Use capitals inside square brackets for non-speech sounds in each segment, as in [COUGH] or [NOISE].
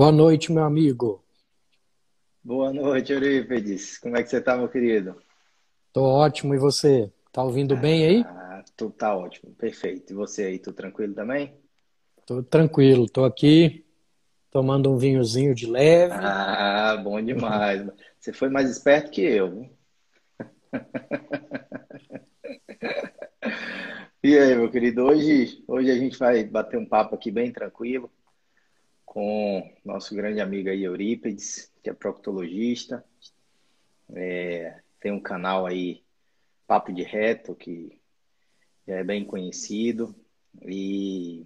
Boa noite, meu amigo. Boa noite, Eurípides. Como é que você tá, meu querido? Tô ótimo, e você? Tá ouvindo bem aí? Ah, tu tá ótimo, perfeito. E você aí, tu tranquilo também? Tô tranquilo, tô aqui tomando um vinhozinho de leve. Ah, bom demais. Você foi mais esperto que eu. [LAUGHS] E aí, meu querido, hoje, hoje a gente vai bater um papo aqui bem tranquilo com nosso grande amigo aí, Eurípides, que é proctologista. É, tem um canal aí, Papo de Reto, que já é bem conhecido. E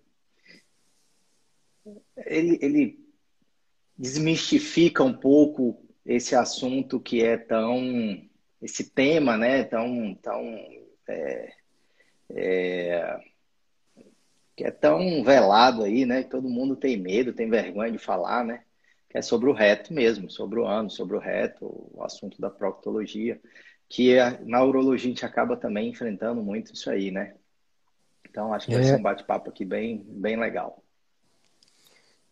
ele, ele desmistifica um pouco esse assunto que é tão esse tema, né, tão tão é, é, que é tão velado aí, né? Todo mundo tem medo, tem vergonha de falar, né? Que é sobre o reto mesmo, sobre o ano, sobre o reto, o assunto da proctologia, que é, na urologia a gente acaba também enfrentando muito isso aí, né? Então acho que é. vai ser um bate-papo aqui bem, bem legal.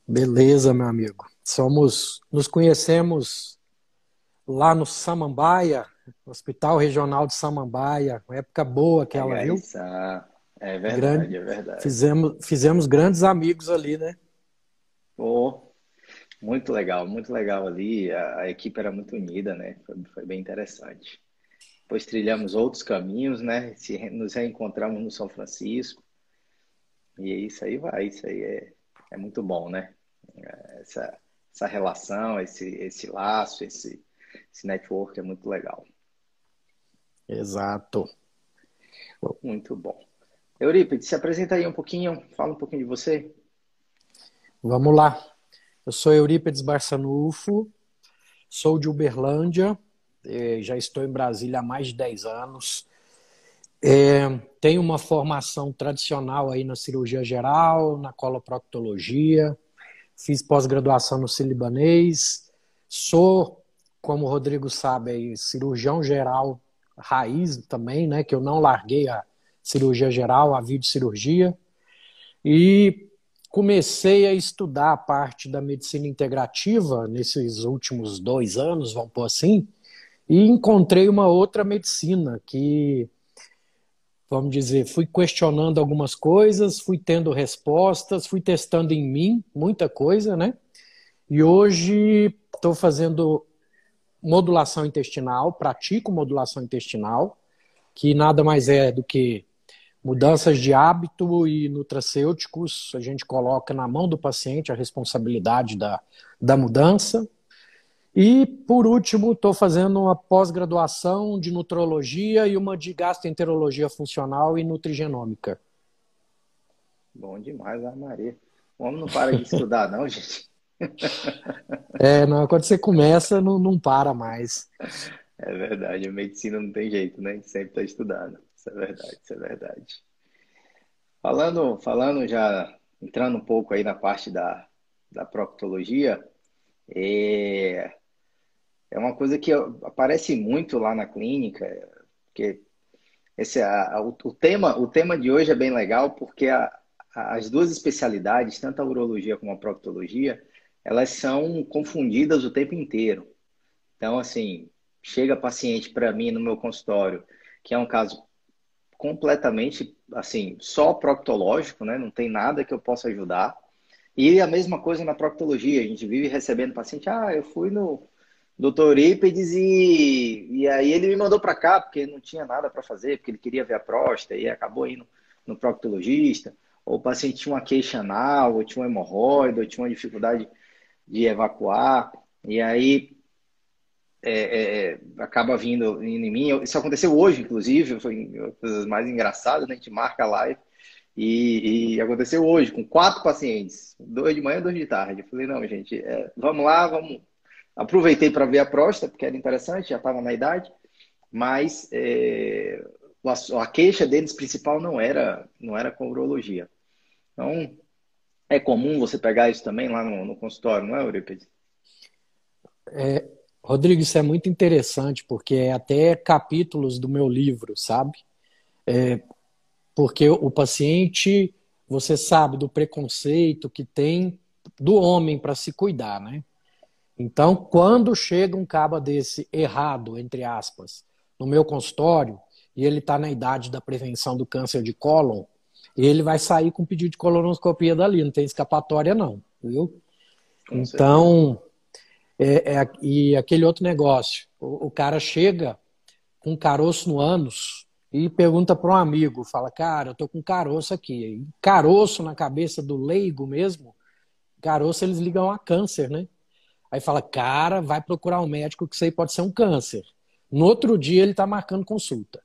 Beleza, meu amigo. Somos, nos conhecemos lá no Samambaia, Hospital Regional de Samambaia, uma época boa aquela, é viu? Isso. É verdade, Grande, é verdade. Fizemos, fizemos grandes amigos ali, né? Oh, muito legal, muito legal ali. A, a equipe era muito unida, né? Foi, foi, bem interessante. Depois trilhamos outros caminhos, né? Se, nos reencontramos no São Francisco. E isso aí vai, isso aí é, é muito bom, né? Essa, essa relação, esse, esse laço, esse, esse network é muito legal. Exato. Muito bom. Eurípides, se apresenta aí um pouquinho, fala um pouquinho de você. Vamos lá. Eu sou Eurípides Barçanufo, sou de Uberlândia, já estou em Brasília há mais de 10 anos. É, tenho uma formação tradicional aí na cirurgia geral, na coloproctologia, fiz pós-graduação no Cilibanês, sou, como o Rodrigo sabe, cirurgião geral raiz também, né, que eu não larguei a, cirurgia geral, a videocirurgia, e comecei a estudar a parte da medicina integrativa nesses últimos dois anos, vamos pôr assim, e encontrei uma outra medicina que, vamos dizer, fui questionando algumas coisas, fui tendo respostas, fui testando em mim muita coisa, né? E hoje estou fazendo modulação intestinal, pratico modulação intestinal, que nada mais é do que Mudanças de hábito e nutracêuticos, a gente coloca na mão do paciente a responsabilidade da, da mudança. E, por último, estou fazendo uma pós-graduação de nutrologia e uma de gastroenterologia funcional e nutrigenômica. Bom demais, a Maria. O homem não para de estudar, não, gente. [LAUGHS] É, não, quando você começa, não, não para mais. É verdade, a medicina não tem jeito, né? A gente sempre está estudando. Isso é verdade, isso é verdade. Falando, falando já, entrando um pouco aí na parte da, da proctologia, é, é uma coisa que aparece muito lá na clínica, porque esse, a, o, o, tema, o tema de hoje é bem legal porque a, as duas especialidades, tanto a urologia como a proctologia, elas são confundidas o tempo inteiro. Então, assim, chega paciente para mim no meu consultório, que é um caso completamente, assim, só proctológico, né? Não tem nada que eu possa ajudar. E a mesma coisa na proctologia, a gente vive recebendo paciente, ah, eu fui no doutor Ípedes e, e aí ele me mandou para cá porque não tinha nada para fazer, porque ele queria ver a próstata e acabou indo no proctologista, ou o paciente tinha uma queixa anal, ou tinha uma hemorroida, ou tinha uma dificuldade de evacuar, e aí é, é, acaba vindo, em mim. Isso aconteceu hoje, inclusive, foi uma das mais engraçadas, né? a gente marca a live, e, e, aconteceu hoje, com quatro pacientes, dois de manhã e dois de tarde. Eu falei, não, gente, é, vamos lá, vamos. Aproveitei para ver a próstata, porque era interessante, já estava na idade, mas é, a, a, queixa deles principal não era, não era com urologia. Então, é comum você pegar isso também lá no, no consultório, não é, Eurípides? É, Rodrigo, isso é muito interessante, porque é até capítulos do meu livro, sabe? É, porque o paciente, você sabe do preconceito que tem do homem para se cuidar, né? Então, quando chega um caba desse errado, entre aspas, no meu consultório, e ele está na idade da prevenção do câncer de cólon, ele vai sair com pedido de colonoscopia dali, não tem escapatória não, viu? Com então, é, é, e aquele outro negócio, o, o, cara chega com caroço no ânus e pergunta para um amigo, fala, cara, eu tô com caroço aqui. caroço na cabeça do leigo mesmo, caroço eles ligam a câncer, né? Aí fala, cara, vai procurar um médico que isso aí pode ser um câncer. No outro dia ele está marcando consulta.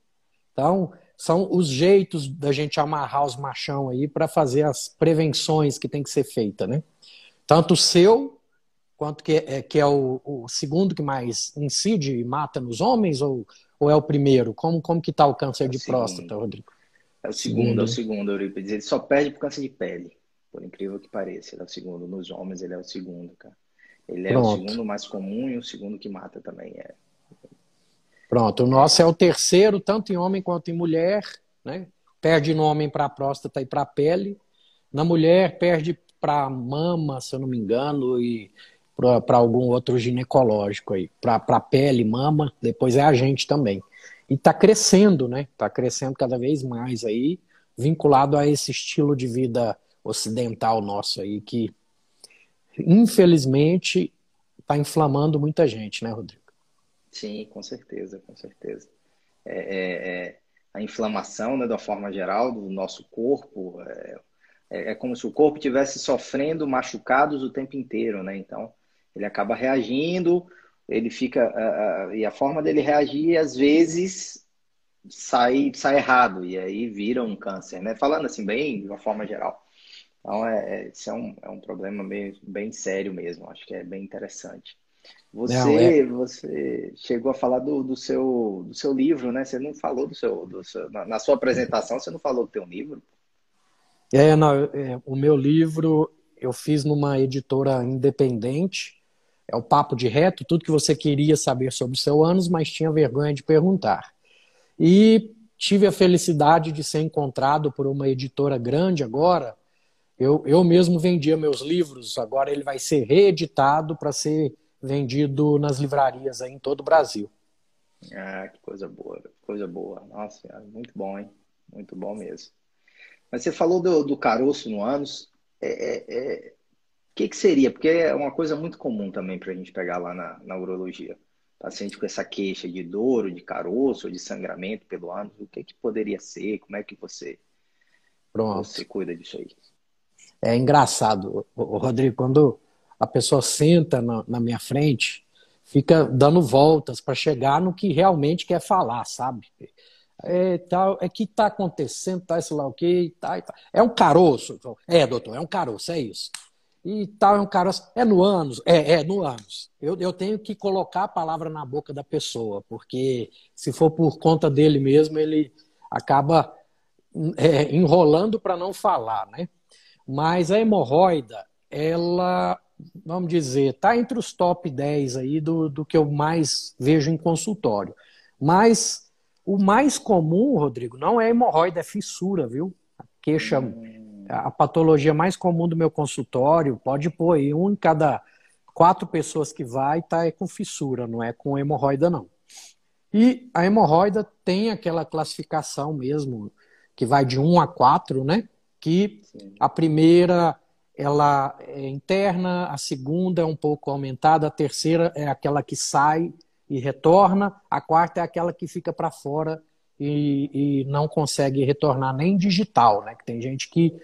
Então, são os jeitos da gente amarrar os machão aí para fazer as prevenções que tem que ser feita, né? Tanto o seu, quanto que é, que é o, o, segundo que mais incide e mata nos homens, ou, ou é o primeiro? Como, como que está o câncer é de segundo. próstata, Rodrigo? É o segundo, é o segundo, Euripides. Ele só perde por câncer de pele, por incrível que pareça. Ele é o segundo. Nos homens, ele é o segundo, cara. Ele Pronto. é o segundo mais comum e o segundo que mata também é. Pronto, o nosso é o terceiro, tanto em homem quanto em mulher, né? Perde no homem para a próstata e para a pele. Na mulher, perde para mama, se eu não me engano, e para algum outro ginecológico aí. Para pele, mama, depois é a gente também. E está crescendo, né? Está crescendo cada vez mais aí, vinculado a esse estilo de vida ocidental nosso aí, que infelizmente está inflamando muita gente, né, Rodrigo? Sim, com certeza, com certeza. É, é, é, a inflamação, né, da forma geral, do nosso corpo, é, é, é como se o corpo estivesse sofrendo machucados o tempo inteiro, né? Então, ele acaba reagindo, ele fica. E a forma dele reagir, às vezes, sai, sai errado, e aí vira um câncer, né? Falando assim, bem de uma forma geral. Então, é, é, isso é um, é um problema bem, bem sério mesmo, acho que é bem interessante. Você, não, é... você chegou a falar do, do, seu, do seu livro, né? Você não falou do seu, do seu na, na, sua apresentação, você não falou do teu livro? É, não, é, o meu livro eu fiz numa editora independente. É o Papo de Reto, tudo que você queria saber sobre o seu ânus, mas tinha vergonha de perguntar. E tive a felicidade de ser encontrado por uma editora grande agora. Eu, eu mesmo vendia meus livros, agora ele vai ser reeditado para ser vendido nas livrarias aí em todo o Brasil. Ah, que coisa boa, coisa boa. Nossa, muito bom, hein? Muito bom mesmo. Mas você falou do, do caroço no ânus. É, é, é... que, que seria? Porque é uma coisa muito comum também para a gente pegar lá na, na urologia. Paciente com essa queixa de dor, de caroço, de sangramento pelo ânus, o que, que poderia ser? Como é que você, Pronto. você cuida disso aí? É engraçado, Rodrigo, quando a pessoa senta na, na minha frente, fica dando voltas para chegar no que realmente quer falar, sabe? É, tal, é que está acontecendo, tá, sei lá o que, tá, tá. É um caroço. É, doutor, é um caroço, é isso. E tal, é um caroço. É no ânus? É, é no ânus. Eu, eu tenho que colocar a palavra na boca da pessoa, porque se for por conta dele mesmo, ele acaba é, enrolando para não falar, né? Mas a hemorroida, ela vamos dizer, está entre os top 10 aí do, do que eu mais vejo em consultório. Mas o mais comum, Rodrigo, não é hemorroida, é fissura, viu? A queixa, hum. A patologia mais comum do meu consultório, pode pôr aí, um em cada quatro pessoas que vai tá é com fissura, não é com hemorroida, não. E a hemorroida tem aquela classificação mesmo, que vai de 1 a 4, né? Que a primeira ela é interna, a segunda é um pouco aumentada, a terceira é aquela que sai e retorna, a quarta é aquela que fica para fora e, e, não consegue retornar nem digital, né? Que tem gente que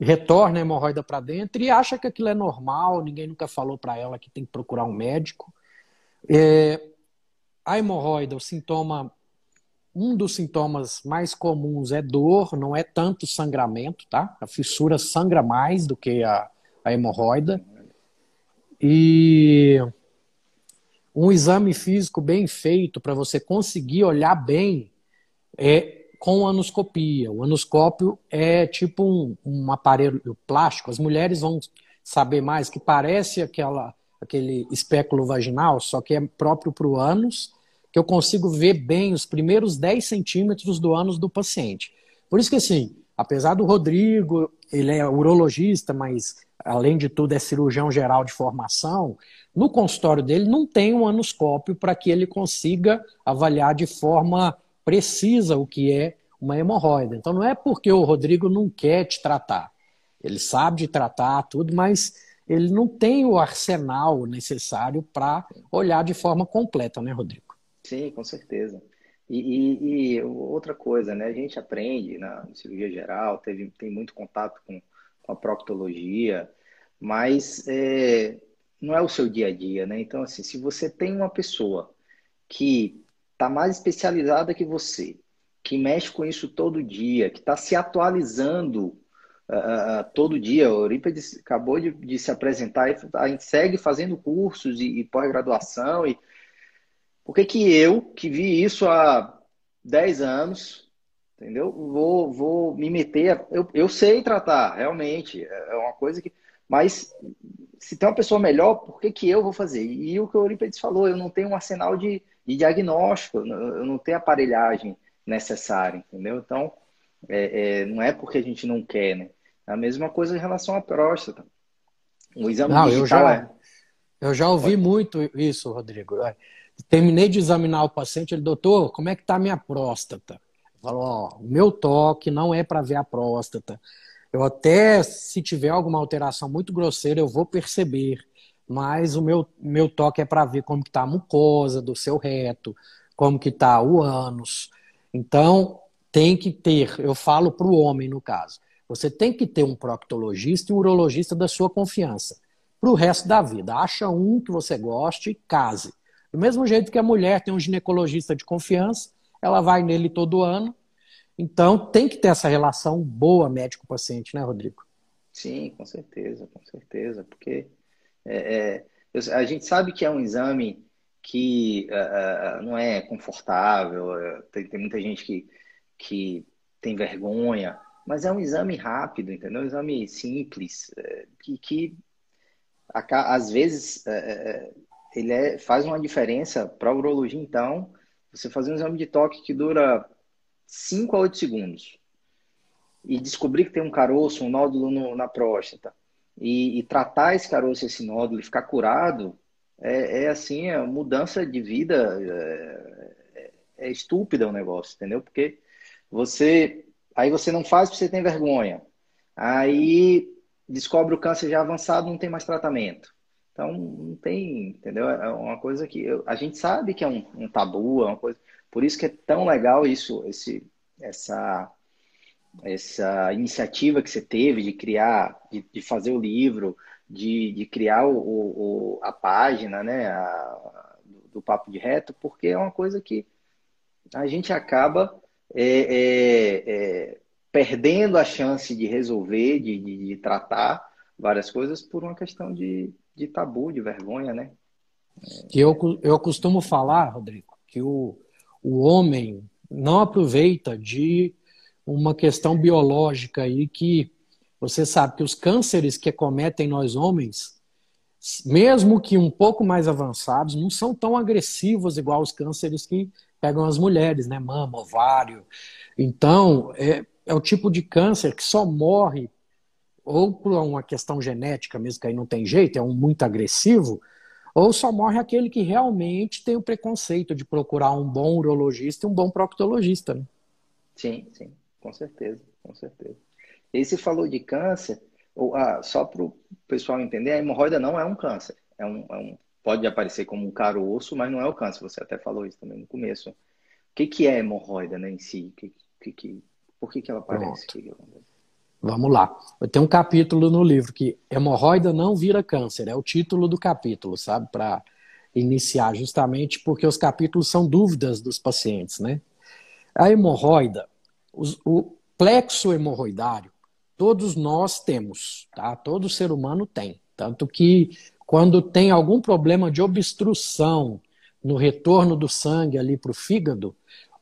retorna a hemorroida para dentro e acha que aquilo é normal, ninguém nunca falou para ela que tem que procurar um médico. É, a hemorroida, o sintoma, um dos sintomas mais comuns é dor, não é tanto sangramento, tá? A fissura sangra mais do que a, a hemorroida. E um exame físico bem feito para você conseguir olhar bem é com anoscopia. O anoscópio é tipo um, um aparelho plástico. As mulheres vão saber mais que parece aquela, aquele espéculo vaginal, só que é próprio para o ânus, que eu consigo ver bem os primeiros 10 centímetros do ânus do paciente. Por isso que, assim, apesar do Rodrigo, ele é urologista, mas além de tudo é cirurgião geral de formação, no consultório dele não tem um anoscópio para que ele consiga avaliar de forma precisa o que é uma hemorroida. Então não é porque o Rodrigo não quer te tratar. Ele sabe de tratar tudo, mas ele não tem o arsenal necessário para olhar de forma completa, né, Rodrigo? Sim, com certeza. E, e, e, outra coisa, né? A gente aprende na cirurgia geral, teve, tem muito contato com, com a proctologia, mas é, não é o seu dia a dia, né? Então, assim, se você tem uma pessoa que está mais especializada que você, que mexe com isso todo dia, que está se atualizando uh, todo dia. O Eurípides acabou de, de, se apresentar e a gente segue fazendo cursos e, e pós-graduação. E... Por que, que eu, que vi isso há 10 anos, entendeu? Vou, vou me meter. Eu, eu sei tratar, realmente. É uma coisa que. Mas se tem uma pessoa melhor, por que, que eu vou fazer? E o que o Eurípides falou, eu não tenho um arsenal de de diagnóstico, eu não tenho aparelhagem necessária, entendeu? Então, é, é, não é porque a gente não quer, né? É a mesma coisa em relação à próstata. O exame não, eu já, é... Eu já ouvi Pode. muito isso, Rodrigo. É, terminei de examinar o paciente, ele, doutor, como é que está a minha próstata? Falou, ó, o meu toque não é para ver a próstata. Eu até, se tiver alguma alteração muito grosseira, eu vou perceber mas o meu, meu toque é para ver como que está a mucosa do seu reto, como que está o ânus. Então, tem que ter, eu falo para o homem no caso, você tem que ter um proctologista e um urologista da sua confiança. Para o resto da vida. Acha um que você goste e case. Do mesmo jeito que a mulher tem um ginecologista de confiança, ela vai nele todo ano. Então, tem que ter essa relação boa médico-paciente, né, Rodrigo? Sim, com certeza, com certeza. Porque é, é, a gente sabe que é um exame que uh, não é confortável, tem, tem, muita gente que, que tem vergonha, mas é um exame rápido, entendeu? Um exame simples, que, que às vezes ele é, faz uma diferença para a urologia, então, você fazer um exame de toque que dura 5 a 8 segundos e descobrir que tem um caroço, um nódulo no, na próstata, e, e tratar esse caroço, esse nódulo e ficar curado, é, é assim, a mudança de vida é, é, é estúpida o negócio, entendeu? Porque você aí você não faz porque você tem vergonha. Aí descobre o câncer já avançado, não tem mais tratamento. Então não tem, entendeu? É uma coisa que eu, a gente sabe que é um, um tabu, é uma coisa. Por isso que é tão legal isso, esse, essa essa iniciativa que você teve de criar, de, de fazer o livro, de, de criar o, o, a página né, a, do Papo de Reto, porque é uma coisa que a gente acaba é, é, é, perdendo a chance de resolver, de, de, de, tratar várias coisas por uma questão de, de tabu, de vergonha, né? Eu, eu costumo falar, Rodrigo, que o, o homem não aproveita de uma questão biológica aí que você sabe que os cânceres que acometem nós homens, mesmo que um pouco mais avançados, não são tão agressivos igual os cânceres que pegam as mulheres, né? Mama, ovário. Então, é, é o tipo de câncer que só morre ou por uma questão genética mesmo, que aí não tem jeito, é um muito agressivo, ou só morre aquele que realmente tem o preconceito de procurar um bom urologista e um bom proctologista. Né? Sim, sim com certeza, com certeza. E se falou de câncer, ou, ah, só para o pessoal entender, a hemorroida não é um câncer. É um, é um, pode aparecer como um caroço, mas não é o câncer. Você até falou isso também no começo. O que, que é hemorroida né, em si? Que, que, que, por que, que ela aparece? Que Vamos lá. Tem um capítulo no livro que hemorroida não vira câncer, é o título do capítulo, sabe? Para iniciar, justamente porque os capítulos são dúvidas dos pacientes, né? A hemorroida, os, o plexo hemorroidário, todos nós temos, tá? Todo ser humano tem. Tanto que quando tem algum problema de obstrução no retorno do sangue ali para o fígado,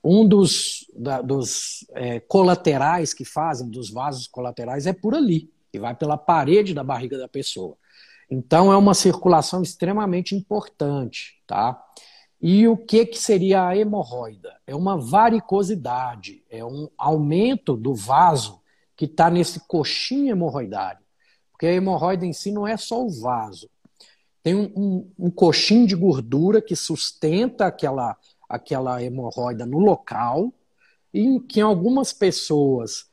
um dos, da, dos é, colaterais que fazem, dos vasos colaterais, é por ali, e vai pela parede da barriga da pessoa. Então é uma circulação extremamente importante, tá? E o que, que seria a hemorroida? É uma varicosidade, é um aumento do vaso que está nesse coxinho hemorroidário. Porque a hemorroida em si não é só o vaso. Tem um, um, um coxinho de gordura que sustenta aquela aquela hemorroida no local, e que em algumas pessoas,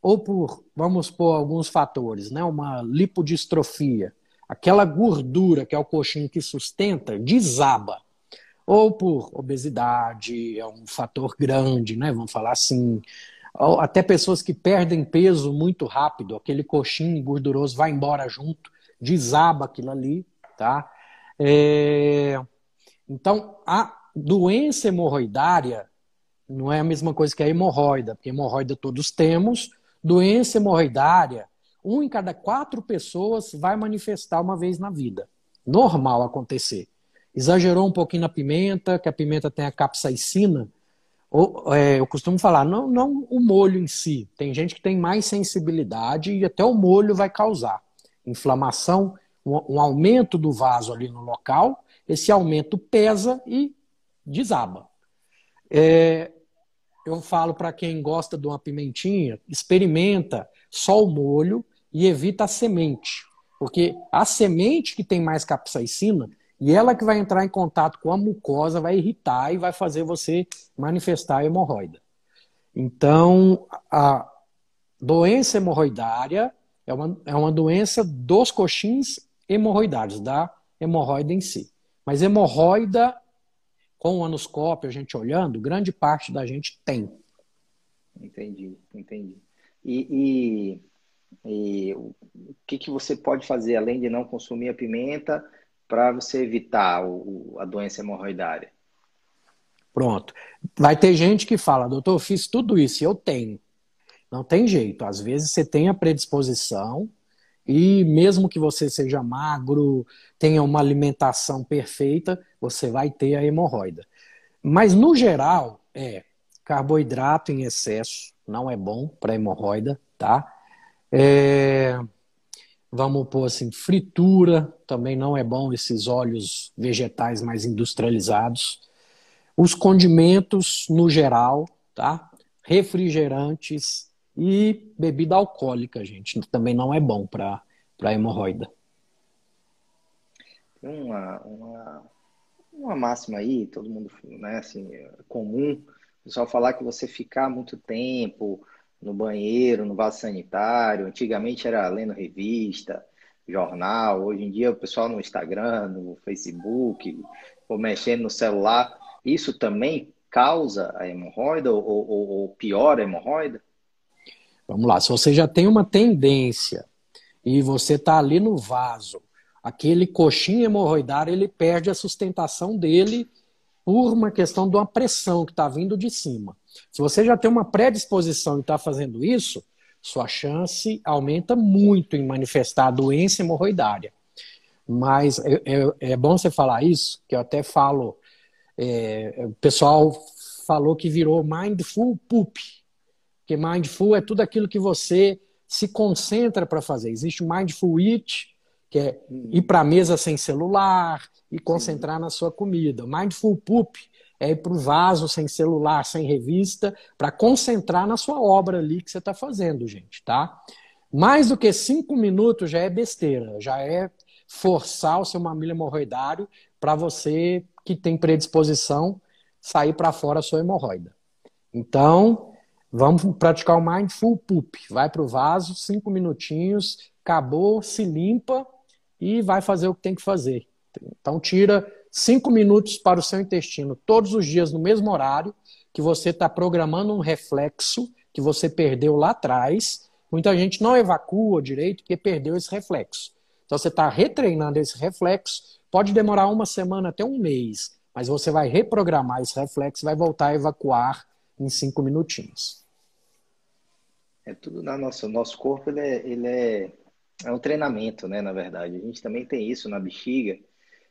ou por, vamos por alguns fatores, né, uma lipodistrofia, aquela gordura que é o coxinho que sustenta, desaba. Ou por obesidade, é um fator grande, né, vamos falar assim, até pessoas que perdem peso muito rápido, aquele coxinho gorduroso vai embora junto, desaba aquilo ali, tá? É... Então, a doença hemorroidária não é a mesma coisa que a hemorroida, porque hemorroida todos temos. Doença hemorroidária, um em cada quatro pessoas vai manifestar uma vez na vida. Normal acontecer. Exagerou um pouquinho na pimenta, que a pimenta tem a capsaicina. Ou, é, eu costumo falar, não, não o molho em si. Tem gente que tem mais sensibilidade e até o molho vai causar inflamação, um, um aumento do vaso ali no local. Esse aumento pesa e desaba. É, eu falo para quem gosta de uma pimentinha, experimenta só o molho e evita a semente. Porque a semente que tem mais capsaicina, e ela que vai entrar em contato com a mucosa, vai irritar e vai fazer você manifestar a hemorroida. Então, a doença hemorroidária é uma, é uma doença dos coxins hemorroidários, da hemorroida em si. Mas hemorroida com o anoscópio, a gente olhando, grande parte da gente tem. Entendi, entendi. E, e, e o que, que você pode fazer, além de não consumir a pimenta, para você evitar o, a doença hemorroidária? Pronto. Vai ter gente que fala, doutor, eu fiz tudo isso eu tenho. Não tem jeito. Às vezes você tem a predisposição e mesmo que você seja magro, tenha uma alimentação perfeita, você vai ter a hemorroida. Mas no geral, é carboidrato em excesso, não é bom para hemorroida, tá? É, vamos pôr assim, fritura, também não é bom esses óleos vegetais mais industrializados. Os condimentos no geral, tá? Refrigerantes, e bebida alcoólica, gente, também não é bom para hemorroida. Tem uma, uma, uma máxima aí, todo mundo, né, assim, é comum, o pessoal falar que você ficar muito tempo no banheiro, no vaso sanitário, antigamente era lendo revista, jornal, hoje em dia o pessoal no Instagram, no Facebook, ou mexendo no celular, isso também causa a hemorroida ou, ou, ou piora a hemorroida? Vamos lá, se você já tem uma tendência e você está ali no vaso, aquele coxinho hemorroidário, ele perde a sustentação dele por uma questão de uma pressão que está vindo de cima. Se você já tem uma predisposição e está fazendo isso, sua chance aumenta muito em manifestar a doença hemorroidária. Mas é, é, é bom você falar isso, que eu até falo, é, o pessoal falou que virou mindful poop, porque mindful é tudo aquilo que você se concentra para fazer. Existe o mindful eat, que é ir para a mesa sem celular e concentrar Sim. na sua comida. Mindful poop é ir para o vaso sem celular, sem revista, para concentrar na sua obra ali que você está fazendo, gente, tá? Mais do que cinco minutos já é besteira, já é forçar o seu mamilo hemorroidário para você que tem predisposição sair para fora a sua hemorroida. Então, Vamos praticar o Mindful Poop. Vai para o vaso, cinco minutinhos, acabou, se limpa e vai fazer o que tem que fazer. Então, tira cinco minutos para o seu intestino todos os dias no mesmo horário, que você está programando um reflexo que você perdeu lá atrás. muita gente não evacua direito porque perdeu esse reflexo. Então você está retreinando esse reflexo, pode demorar uma semana até um mês, mas você vai reprogramar esse reflexo e vai voltar a evacuar em cinco minutinhos. É tudo na nossa, nosso corpo, ele é, ele é, é um treinamento, né, na verdade. A gente também tem isso na bexiga,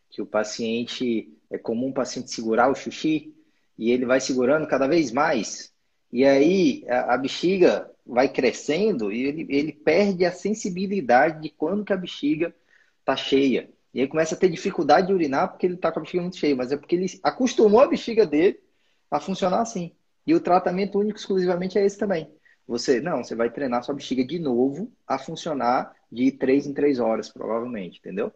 que o paciente, é comum o paciente segurar o xixi e ele vai segurando cada vez mais. E aí a, a bexiga vai crescendo e ele, ele perde a sensibilidade de quando que a bexiga está cheia. E aí começa a ter dificuldade de urinar porque ele está com a bexiga muito cheia, mas é porque ele acostumou a bexiga dele a funcionar assim. E o tratamento único exclusivamente é esse também. Você, não, você vai treinar sua bexiga de novo a funcionar de três em três horas, provavelmente, entendeu?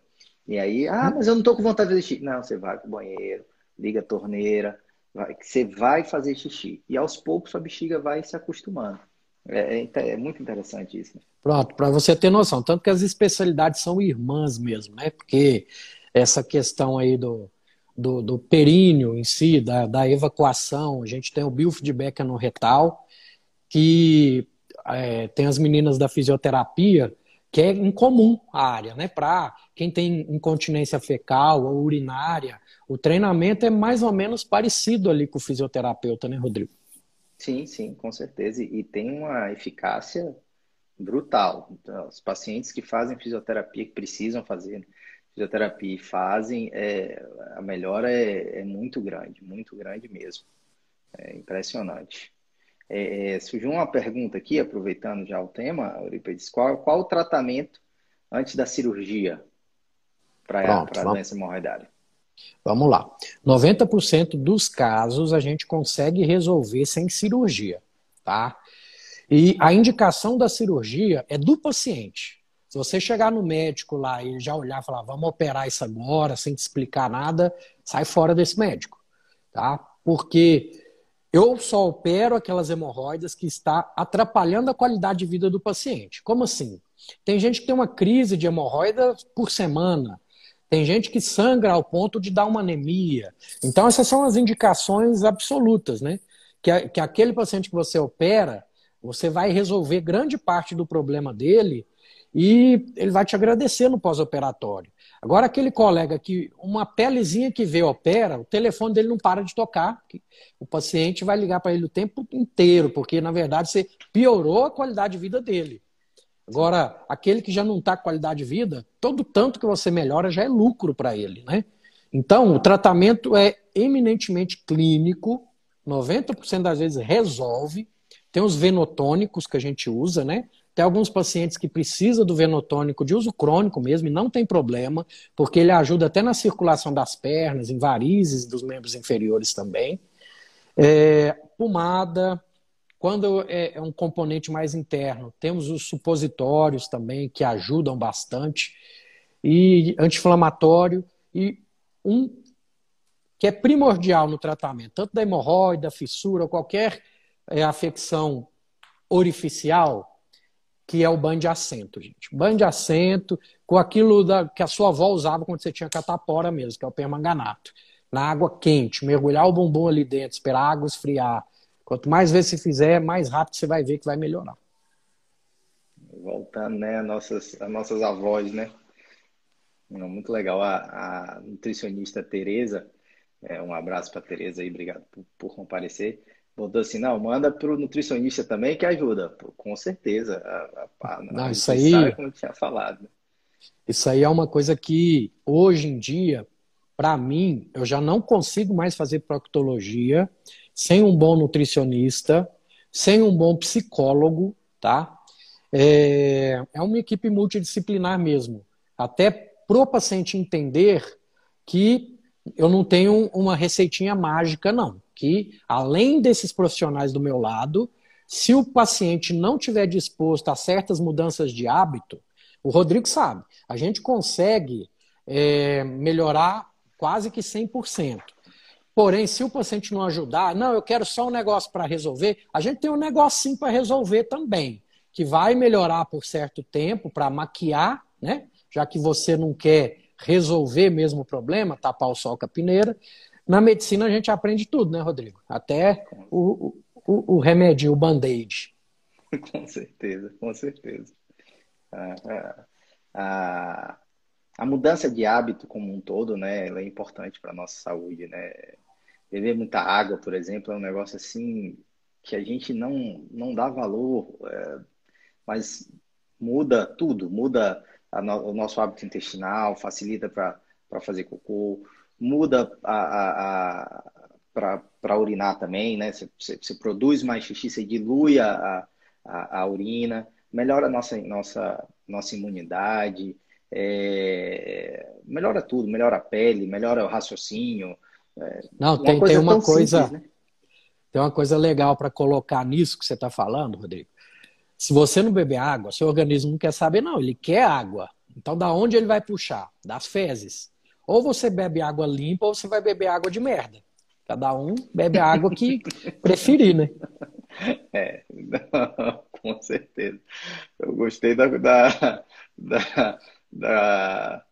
E aí, ah, mas eu não tô com vontade de fazer xixi. Não, você vai pro banheiro, liga a torneira, vai, você vai fazer xixi. E aos poucos sua bexiga vai se acostumando. É, é, é muito interessante isso. Né? Pronto, para você ter noção. Tanto que as especialidades são irmãs mesmo, né? Porque essa questão aí do, do, do períneo em si, da, da evacuação, a gente tem o biofeedback no retal, que é, tem as meninas da fisioterapia, que é incomum a área, né? Para quem tem incontinência fecal ou urinária, o treinamento é mais ou menos parecido ali com o fisioterapeuta, né, Rodrigo? Sim, sim, com certeza. E tem uma eficácia brutal. Então, os pacientes que fazem fisioterapia, que precisam fazer fisioterapia e fazem, é, a melhora é, é muito grande, muito grande mesmo. É impressionante. É, surgiu uma pergunta aqui, aproveitando já o tema, Euripides, qual, qual o tratamento antes da cirurgia para a doença hemorroidária? Vamos lá. 90% dos casos a gente consegue resolver sem cirurgia, tá? E a indicação da cirurgia é do paciente. Se você chegar no médico lá e já olhar e falar, vamos operar isso agora, sem te explicar nada, sai fora desse médico, tá? Porque eu só opero aquelas hemorroidas que está atrapalhando a qualidade de vida do paciente. Como assim? Tem gente que tem uma crise de hemorroida por semana. Tem gente que sangra ao ponto de dar uma anemia. Então, essas são as indicações absolutas, né? Que, que aquele paciente que você opera, você vai resolver grande parte do problema dele e ele vai te agradecer no pós-operatório. Agora, aquele colega que, uma pelezinha que vê opera, o telefone dele não para de tocar. O paciente vai ligar para ele o tempo inteiro, porque, na verdade, você piorou a qualidade de vida dele. Agora, aquele que já não está com qualidade de vida, todo tanto que você melhora já é lucro para ele, né? Então, o tratamento é eminentemente clínico, 90% das vezes resolve. Tem os venotônicos que a gente usa, né? Tem alguns pacientes que precisam do venotônico de uso crônico mesmo e não tem problema, porque ele ajuda até na circulação das pernas, em varizes dos membros inferiores também. É, pomada, quando é, é um componente mais interno, temos os supositórios também, que ajudam bastante, e anti-inflamatório, e um que é primordial no tratamento, tanto da hemorroida, da fissura, qualquer é, afecção orificial, que é o banho de assento, gente. Banho de assento com aquilo da, que a sua avó usava quando você tinha catapora mesmo, que é o permanganato. Na água quente, mergulhar o bumbum ali dentro, esperar a água esfriar. Quanto mais vezes você fizer, mais rápido você vai ver que vai melhorar. Voltando, né, nossas, as nossas avós, né? Muito legal. A, a nutricionista Tereza, é, um abraço para Tereza aí, obrigado por, por comparecer botou assim, não, manda para o nutricionista também que ajuda. Pô, com certeza. A, a, a, não, isso aí, como tinha falado. Isso aí é uma coisa que, hoje em dia, para mim, eu já não consigo mais fazer proctologia sem um bom nutricionista, sem um bom psicólogo, tá? É, é uma equipe multidisciplinar mesmo. Até pro paciente entender que eu não tenho uma receitinha mágica, não que, além desses profissionais do meu lado, se o paciente não tiver disposto a certas mudanças de hábito, o Rodrigo sabe, a gente consegue é, melhorar quase que 100%. Porém, se o paciente não ajudar, não, eu quero só um negócio para resolver, a gente tem um negocinho para resolver também, que vai melhorar por certo tempo para maquiar, né? Já que você não quer resolver mesmo o problema, tapar o sol com a peneira, na medicina a gente aprende tudo, né, Rodrigo? Até o, o, o remédio, o band-aid. [LAUGHS] com certeza, com certeza. A, a, mudança de hábito como um todo, né, ela é importante para a nossa saúde, né? Beber muita água, por exemplo, é um negócio assim que a gente não, não dá valor, é, mas muda tudo, muda no, o nosso hábito intestinal, facilita para fazer cocô, muda a, a, a para urinar também, né? Você, você, produz mais xixi, você dilui a, a, a urina, melhora a nossa, nossa, nossa imunidade, é, melhora tudo, melhora a pele, melhora o raciocínio. É, Não, tem, tem uma coisa. Simples, né? Tem uma coisa legal para colocar nisso que você está falando, Rodrigo. Se você não beber água, seu organismo não quer saber, não, ele quer água. Então, da onde ele vai puxar? Das fezes. Ou você bebe água limpa, ou você vai beber água de merda. Cada um bebe a água que [LAUGHS] preferir, né? É, não, com certeza. Eu gostei da, da, da, da,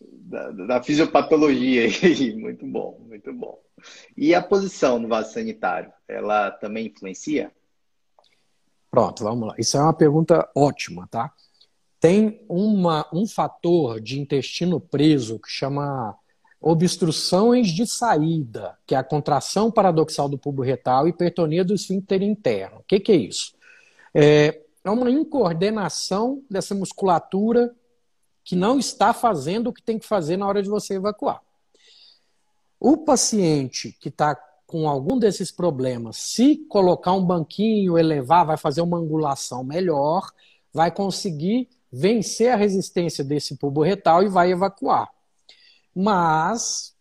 da, da fisiopatologia aí. Muito bom, muito bom. E a posição no vaso sanitário, ela também influencia? Pronto, vamos lá. Isso é uma pergunta ótima, tá? Tem uma, um fator de intestino preso que chama obstruções de saída, que é a contração paradoxal do pubo retal e hipertonia do esfíncter interno. O que, que é isso? É, é uma incoordenação dessa musculatura que não está fazendo o que tem que fazer na hora de você evacuar. O paciente que está com algum desses problemas, se colocar um banquinho, elevar, vai fazer uma angulação melhor, vai conseguir vencer a resistência desse pubo retal e vai evacuar mas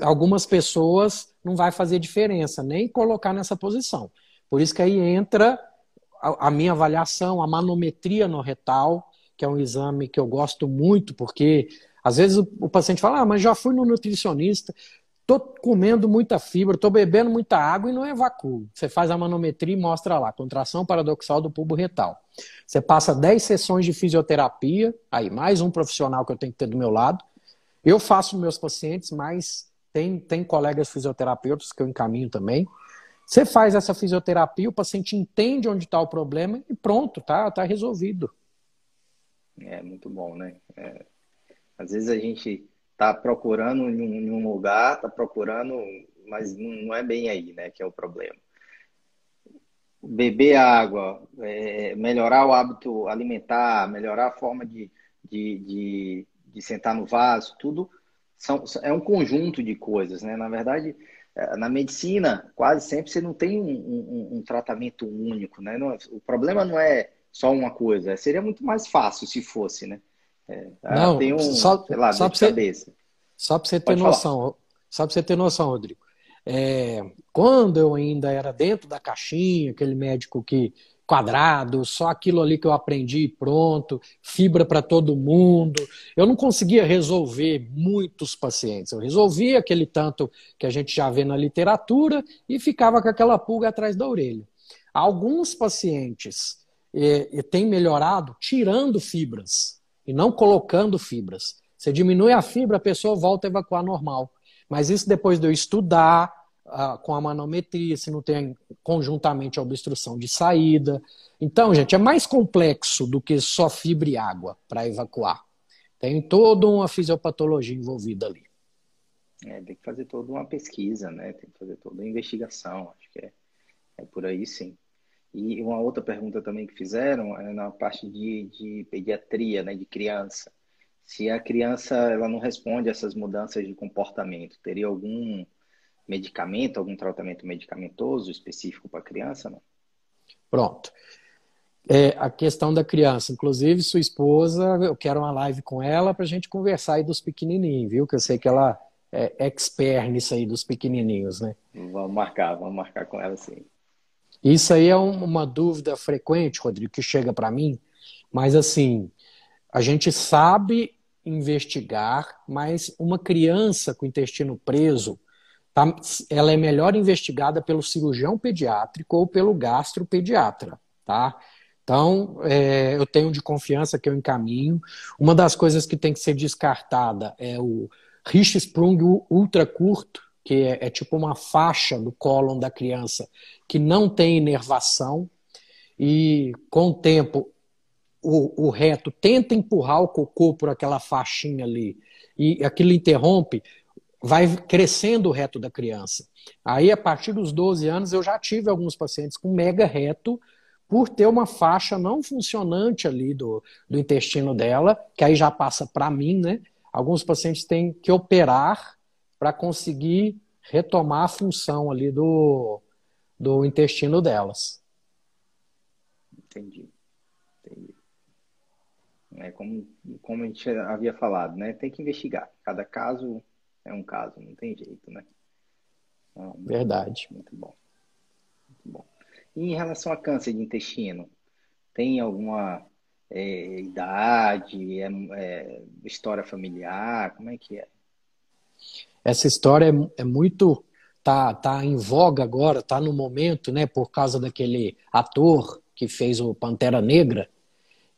algumas pessoas não vai fazer diferença, nem colocar nessa posição. Por isso que aí entra a, a minha avaliação, a manometria no retal, que é um exame que eu gosto muito, porque às vezes o, o paciente fala, ah, mas já fui no nutricionista, tô comendo muita fibra, tô bebendo muita água e não evacuo. Você faz a manometria e mostra lá, contração paradoxal do pubo retal. Você passa 10 sessões de fisioterapia, aí mais um profissional que eu tenho que ter do meu lado, eu faço meus pacientes, mas tem, tem colegas fisioterapeutas que eu encaminho também. Você faz essa fisioterapia, o paciente entende onde está o problema e pronto, tá, tá resolvido. É muito bom, né? É, às vezes a gente tá procurando em um, em um lugar, tá procurando, mas não é bem aí, né? Que é o problema. Beber água, é, melhorar o hábito alimentar, melhorar a forma de, de, de de sentar no vaso, tudo são, é um conjunto de coisas, né? Na verdade, é, na medicina, quase sempre você não tem um, um, um tratamento único, né? Não, o problema não é só uma coisa, seria muito mais fácil se fosse, né? É, não, tem um, só, sei lá, só de cabeça. Só para você ter Pode noção, falar. só para você ter noção, Rodrigo. É, quando eu ainda era dentro da caixinha, aquele médico que quadrado, só aquilo ali que eu aprendi pronto, fibra para todo mundo. Eu não conseguia resolver muitos pacientes. Eu resolvia aquele tanto que a gente já vê na literatura e ficava com aquela pulga atrás da orelha. Alguns pacientes eh, têm melhorado tirando fibras e não colocando fibras. Você diminui a fibra, a pessoa volta a evacuar normal. Mas isso depois de eu estudar, com a manometria, se não tem conjuntamente a obstrução de saída. Então, gente, é mais complexo do que só fibra e água para evacuar. Tem toda uma fisiopatologia envolvida ali. É, tem que fazer toda uma pesquisa, né? Tem que fazer toda uma investigação. Acho que é, é por aí sim. E uma outra pergunta também que fizeram é na parte de, de pediatria, né? De criança. Se a criança ela não responde a essas mudanças de comportamento, teria algum medicamento, algum tratamento medicamentoso específico para a criança? Não? Pronto. É, a questão da criança, inclusive sua esposa, eu quero uma live com ela para a gente conversar aí dos pequenininhos, viu? Que eu sei que ela é expert nisso aí dos pequenininhos, né? Vamos marcar, vamos marcar com ela sim. Isso aí é uma dúvida frequente, Rodrigo, que chega para mim, mas assim, a gente sabe investigar, mas uma criança com intestino preso, tá, ela é melhor investigada pelo cirurgião pediátrico ou pelo gastropediatra, tá? Então, é, eu tenho de confiança que eu encaminho. Uma das coisas que tem que ser descartada é o Richsprung ultra curto, que é, é tipo uma faixa do cólon da criança que não tem inervação. e com o tempo o, o reto tenta empurrar o cocô por aquela faixinha ali e aquilo interrompe, vai crescendo o reto da criança. Aí, a partir dos 12 anos, eu já tive alguns pacientes com mega reto por ter uma faixa não funcionante ali do, do intestino dela, que aí já passa para mim, né? Alguns pacientes têm que operar para conseguir retomar a função ali do, do intestino delas. Entendi. Entendi. É como, como a gente havia falado, né? Tem que investigar. Cada caso é um caso, não tem jeito, né? Então, Verdade. Muito bom. Muito bom. E em relação a câncer de intestino, tem alguma é, idade, é, é, história familiar? Como é que é? Essa história é, é muito tá, tá em voga agora, tá no momento, né? Por causa daquele ator que fez o Pantera Negra.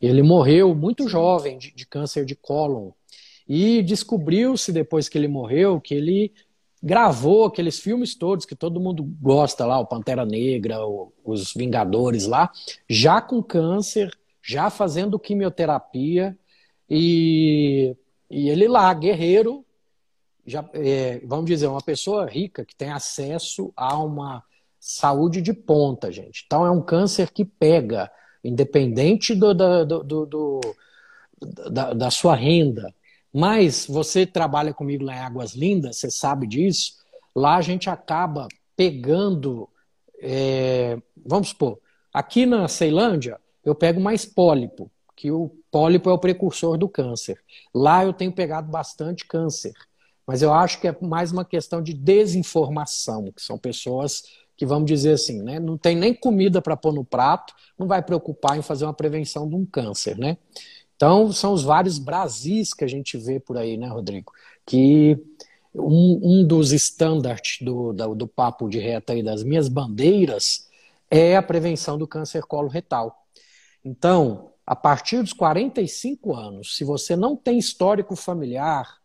Ele morreu muito jovem de, de câncer de cólon. E descobriu-se depois que ele morreu que ele gravou aqueles filmes todos que todo mundo gosta lá, o Pantera Negra, o, os Vingadores lá, já com câncer, já fazendo quimioterapia e, e ele lá, guerreiro, já, é, vamos dizer, uma pessoa rica que tem acesso a uma saúde de ponta, gente. Então é um câncer que pega, independente do, do, do, do da, da, sua renda. Mas você trabalha comigo lá em Águas Lindas, você sabe disso. Lá a gente acaba pegando, é, vamos supor, aqui na Ceilândia eu pego mais pólipo, que o pólipo é o precursor do câncer. Lá eu tenho pegado bastante câncer. Mas eu acho que é mais uma questão de desinformação, que são pessoas que, vamos dizer assim, né, não tem nem comida para pôr no prato, não vai preocupar em fazer uma prevenção de um câncer, né? Então, são os vários Brasis que a gente vê por aí, né, Rodrigo? Que um, um dos estándares do, do, do, papo de reta aí, das minhas bandeiras, é a prevenção do câncer coloretal. Então, a partir dos 45 anos, se você não tem histórico familiar,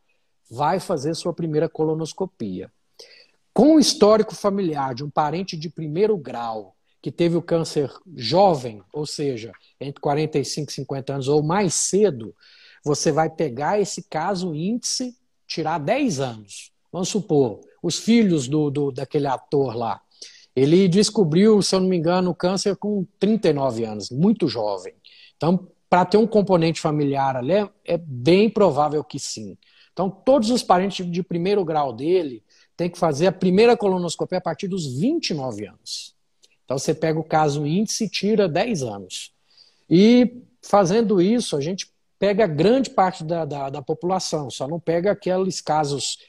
vai fazer sua primeira colonoscopia. Com o histórico familiar de um parente de primeiro grau que teve o câncer jovem, ou seja, entre 45 e 50 anos ou mais cedo, você vai pegar esse caso índice, tirar 10 anos. Vamos supor, os filhos do, do daquele ator lá. Ele descobriu, se eu não me engano, o câncer com 39 anos, muito jovem. Então, para ter um componente familiar ali, é, bem provável que sim. Então, todos os parentes de primeiro grau dele têm que fazer a primeira colonoscopia a partir dos 29 anos. Então, você pega o caso índice e tira 10 anos. E fazendo isso, a gente pega grande parte da, da, da população, só não pega aqueles casos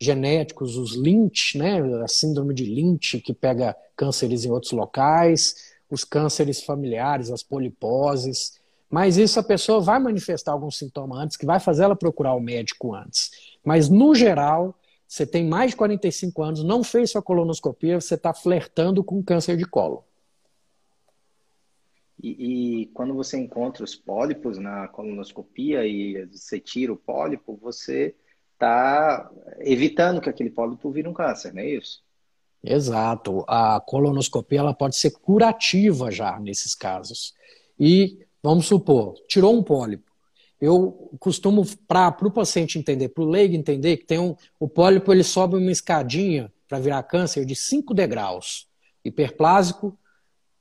genéticos, os Lynch, né, a síndrome de Lynch, que pega cânceres em outros locais, os cânceres familiares, as poliposes. Mas isso a pessoa vai manifestar algum sintoma antes, que vai fazer ela procurar o médico antes. Mas, no geral, você tem mais de 45 anos, não fez sua colonoscopia, você está flertando com câncer de colo. E, e, quando você encontra os pólipos na colonoscopia e você tira o pólipo, você está evitando que aquele pólipo vire um câncer, não é isso? Exato. A colonoscopia ela pode ser curativa já nesses casos. E vamos supor, tirou um pólipo. Eu costumo, para o paciente entender, para o leigo entender, que tem um, o pólipo ele sobe uma escadinha para virar câncer de 5 degraus. Hiperplásico,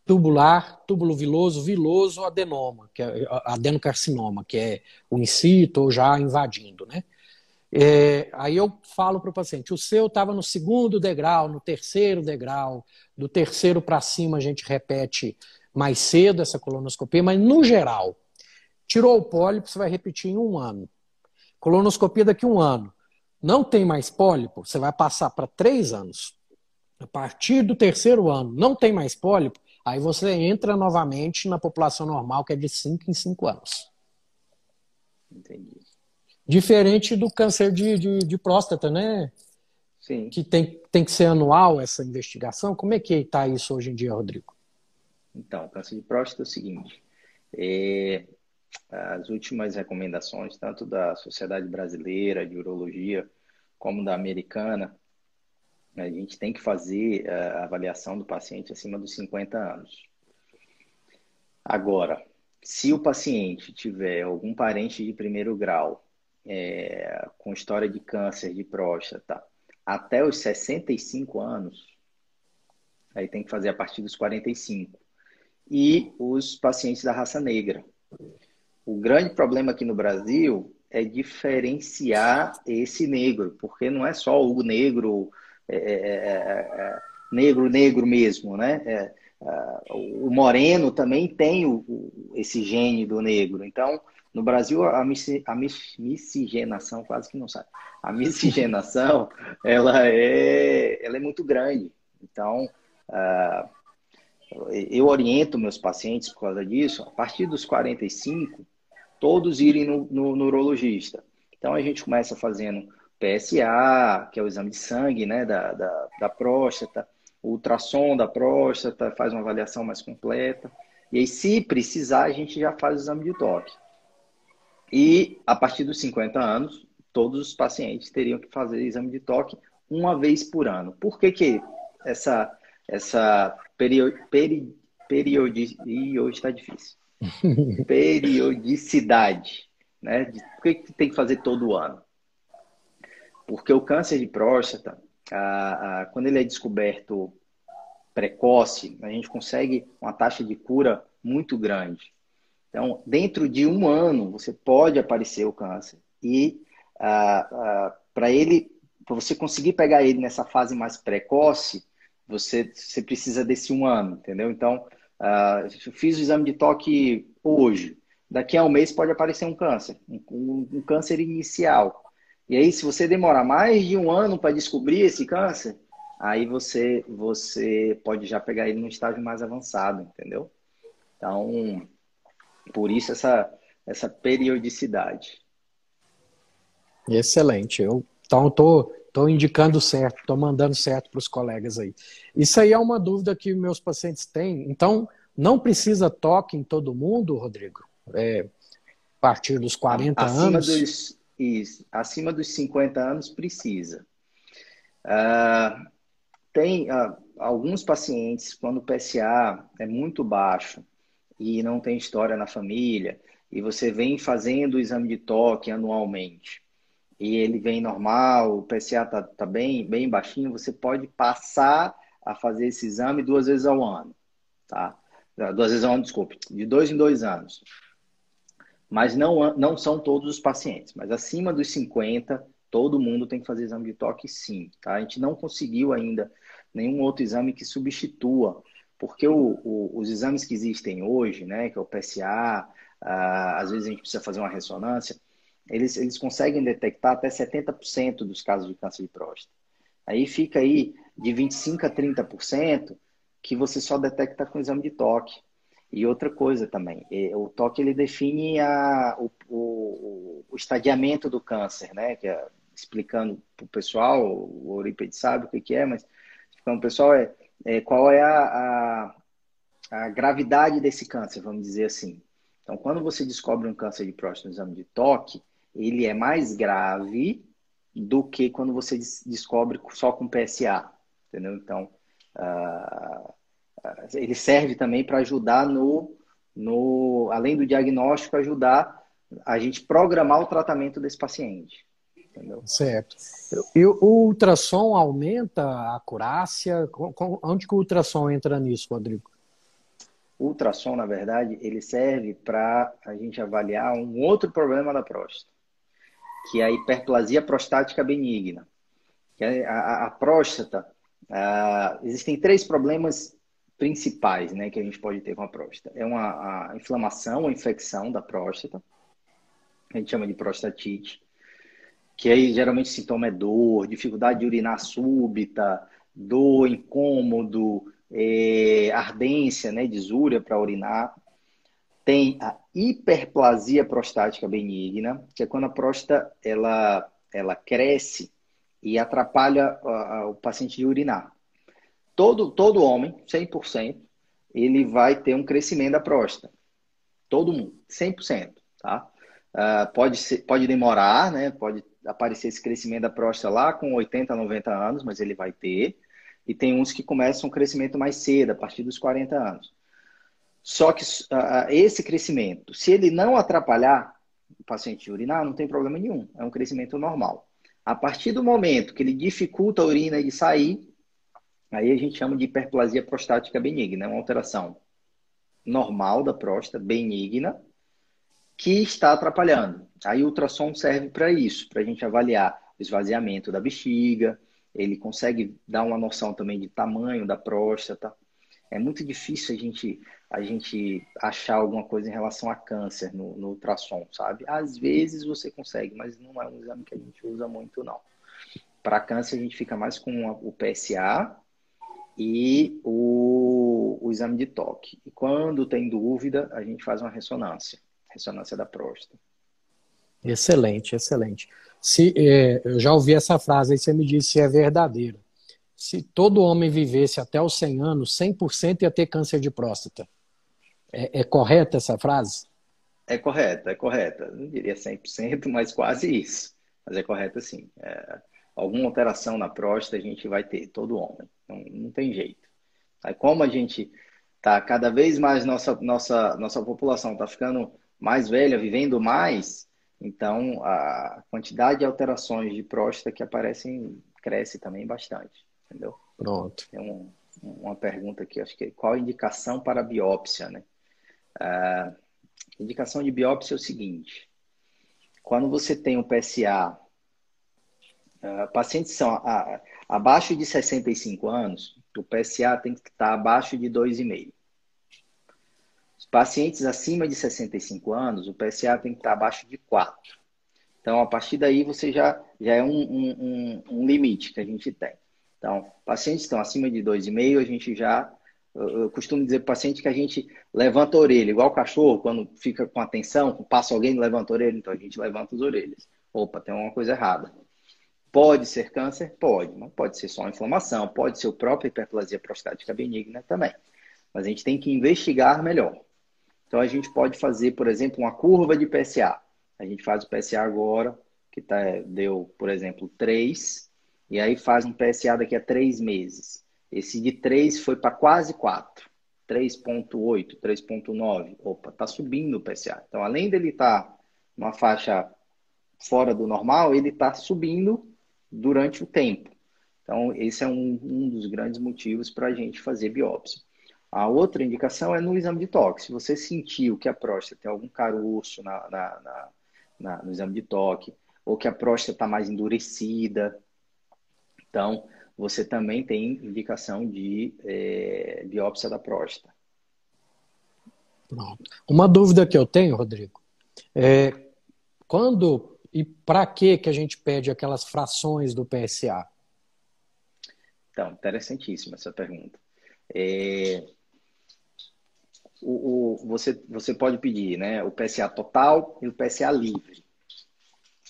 tubular, túbulo viloso, viloso, adenoma, que é adenocarcinoma, que é o incito ou já invadindo, né? É, aí eu falo para o paciente, o seu estava no segundo degrau, no terceiro degrau, do terceiro para cima a gente repete mais cedo essa colonoscopia, mas no geral, tirou o pólipo, você vai repetir em um ano. Colonoscopia daqui a um ano. Não tem mais pólipo, você vai passar para três anos. A partir do terceiro ano, não tem mais pólipo, Aí você entra novamente na população normal, que é de 5 em 5 anos. Entendi. Diferente do câncer de, de, de, próstata, né? Sim. Que tem, tem que ser anual essa investigação. Como é que está isso hoje em dia, Rodrigo? Então, câncer de próstata é o seguinte. É, as últimas recomendações, tanto da Sociedade Brasileira de Urologia como da Americana, a gente tem que fazer a avaliação do paciente acima dos 50 anos. Agora, se o paciente tiver algum parente de primeiro grau é, com história de câncer de próstata até os 65 anos, aí tem que fazer a partir dos 45. E os pacientes da raça negra. O grande problema aqui no Brasil é diferenciar esse negro, porque não é só o negro, é, é, é, é negro, negro mesmo, né? É, o moreno também tem o, o, esse gene do negro. Então, no Brasil, a, a miscigenação, quase que não sabe. A miscigenação, [LAUGHS] ela é, ela é muito grande. Então, uh, eu oriento meus pacientes por causa disso, a partir dos 45, todos irem no, no, no urologista. Então, a gente começa fazendo PSA, que é o exame de sangue né, da, da, da próstata, ultrassom da próstata, faz uma avaliação mais completa. E aí, se precisar, a gente já faz o exame de toque. E a partir dos 50 anos, todos os pacientes teriam que fazer exame de toque uma vez por ano. Por que, que essa, essa perio, peri, periodicidade. hoje está difícil. [LAUGHS] periodicidade. Né? De, por que, que tem que fazer todo ano? Porque o câncer de próstata, a, a, quando ele é descoberto precoce, a gente consegue uma taxa de cura muito grande. Então, dentro de um ano, você pode aparecer o câncer. E ah, ah, para ele, para você conseguir pegar ele nessa fase mais precoce, você, você precisa desse um ano, entendeu? Então, eu fiz o exame de toque hoje. Daqui a um mês pode aparecer um câncer, um, um câncer inicial. E aí, se você demorar mais de um ano para descobrir esse câncer, aí você, você pode já pegar ele no estágio mais avançado, entendeu? Então, por isso essa, essa periodicidade. Excelente. Eu, então, estou tô indicando certo, estou mandando certo para os colegas aí. Isso aí é uma dúvida que meus pacientes têm. Então, não precisa toque em todo mundo, Rodrigo? É, a partir dos 40 acima anos? Dos, isso, acima dos 50 anos precisa. Uh, tem uh, alguns pacientes, quando o PSA é muito baixo, e não tem história na família, e você vem fazendo o exame de toque anualmente, e ele vem normal, o PSA está tá bem, bem baixinho, você pode passar a fazer esse exame duas vezes ao ano, tá? Duas vezes ao ano, desculpe, de dois em dois anos. Mas não, não são todos os pacientes, mas acima dos 50, todo mundo tem que fazer exame de toque sim, tá? A gente não conseguiu ainda nenhum outro exame que substitua porque o, o, os exames que existem hoje, né, que é o PSA, ah, às vezes a gente precisa fazer uma ressonância, eles, eles conseguem detectar até 70% dos casos de câncer de próstata. Aí fica aí de 25% a 30% que você só detecta com exame de toque. E outra coisa também, é, o toque ele define a, o, o, o estadiamento do câncer, né? Que é, explicando para o pessoal, o Eurípides sabe o que é, mas explicando o pessoal é é, qual é a, a, a, gravidade desse câncer, vamos dizer assim. Então, quando você descobre um câncer de próstata no exame de toque, ele é mais grave do que quando você descobre só com PSA, entendeu? Então, uh, ele serve também para ajudar no, no, além do diagnóstico, ajudar a gente programar o tratamento desse paciente. Entendeu? Certo. E o ultrassom aumenta a acurácia? Onde que o ultrassom entra nisso, Rodrigo? O ultrassom, na verdade, ele serve para a gente avaliar um outro problema da próstata, que é a hiperplasia prostática benigna. Que é a, a, próstata, a, existem três problemas principais né, que a gente pode ter com a próstata. É uma inflamação, a infecção da próstata, a gente chama de prostatite que aí geralmente o sintoma é dor, dificuldade de urinar súbita, dor, incômodo, é, ardência, né, desúria para urinar. Tem a hiperplasia prostática benigna, que é quando a próstata ela, ela cresce e atrapalha o paciente de urinar. Todo, todo homem, 100%, ele vai ter um crescimento da próstata. Todo mundo, 100%, tá? Uh, pode, ser, pode demorar, né? Pode aparecer esse crescimento da próstata lá com 80, 90 anos, mas ele vai ter. E tem uns que começam um crescimento mais cedo, a partir dos 40 anos. Só que uh, esse crescimento, se ele não atrapalhar o paciente urinar, não tem problema nenhum. É um crescimento normal. A partir do momento que ele dificulta a urina de sair, aí a gente chama de hiperplasia prostática benigna. É uma alteração normal da próstata, benigna, que está atrapalhando. Aí o ultrassom serve para isso, para a gente avaliar o esvaziamento da bexiga, ele consegue dar uma noção também de tamanho da próstata. É muito difícil a gente, a gente achar alguma coisa em relação a câncer no, no ultrassom, sabe? Às vezes você consegue, mas não é um exame que a gente usa muito, não. Para câncer, a gente fica mais com o PSA e o, o exame de toque. E quando tem dúvida, a gente faz uma ressonância ressonância da próstata. Excelente, excelente. Se, é, eu já ouvi essa frase aí, você me disse se é verdadeira. Se todo homem vivesse até os 100 anos, 100% ia ter câncer de próstata. É, é correta essa frase? É correta, é correta. Não diria 100%, [LAUGHS] mas quase isso. Mas é correta sim. É, alguma alteração na próstata a gente vai ter, todo homem. Não, não tem jeito. Aí, como a gente tá cada vez mais nossa nossa nossa população está ficando mais velha, vivendo mais, então, a quantidade de alterações de próstata que aparecem cresce também bastante, entendeu? Pronto. Tem um, uma pergunta aqui, acho que qual a indicação para biópsia, né? A indicação de biópsia é o seguinte: quando você tem um PSA, uh, pacientes são uh, abaixo de 65 anos, o PSA tem que estar abaixo de 2,5. Pacientes acima de 65 anos, o PSA tem que estar abaixo de 4. Então, a partir daí, você já, já é um, um, um limite que a gente tem. Então, pacientes estão acima de 2,5, a gente já. Eu costumo dizer para o paciente que a gente levanta a orelha, igual o cachorro, quando fica com atenção, passa alguém e levanta a orelha, então a gente levanta as orelhas. Opa, tem uma coisa errada. Pode ser câncer? Pode, mas pode ser só inflamação, pode ser o próprio hiperplasia prostática benigna também. Mas a gente tem que investigar melhor. Então a gente pode fazer, por exemplo, uma curva de PSA. A gente faz o PSA agora, que tá, deu, por exemplo, 3, e aí faz um PSA daqui a 3 meses. Esse de 3 foi para quase 4. 3.8, 3.9. Opa, está subindo o PSA. Então, além dele estar tá numa faixa fora do normal, ele está subindo durante o tempo. Então, esse é um, um dos grandes motivos para a gente fazer biópsia. A outra indicação é no exame de toque. Se você sentiu que a próstata tem algum caroço na, na, na, na no exame de toque, ou que a próstata está mais endurecida, então você também tem indicação de é, biópsia da próstata. Pronto. Uma dúvida que eu tenho, Rodrigo, é quando e para que que a gente pede aquelas frações do PSA? Então, interessantíssima essa pergunta. É, o, o, você, você pode pedir né, o PSA total e o PSA livre.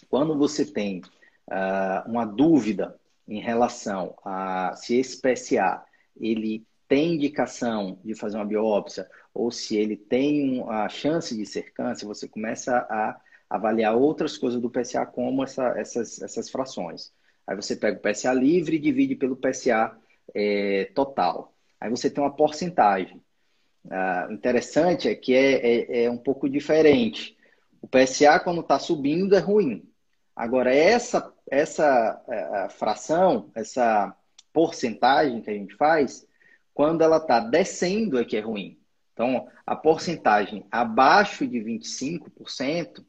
Quando você tem uh, uma dúvida em relação a se esse PSA ele tem indicação de fazer uma biópsia ou se ele tem a chance de ser câncer, você começa a avaliar outras coisas do PSA, como essa, essas, essas frações. Aí você pega o PSA livre e divide pelo PSA é, total. Aí você tem uma porcentagem. Ah, interessante é que é, é, é, um pouco diferente. O PSA, quando está subindo, é ruim. Agora, essa, essa é, fração, essa porcentagem que a gente faz, quando ela está descendo é que é ruim. Então, a porcentagem abaixo de 25%,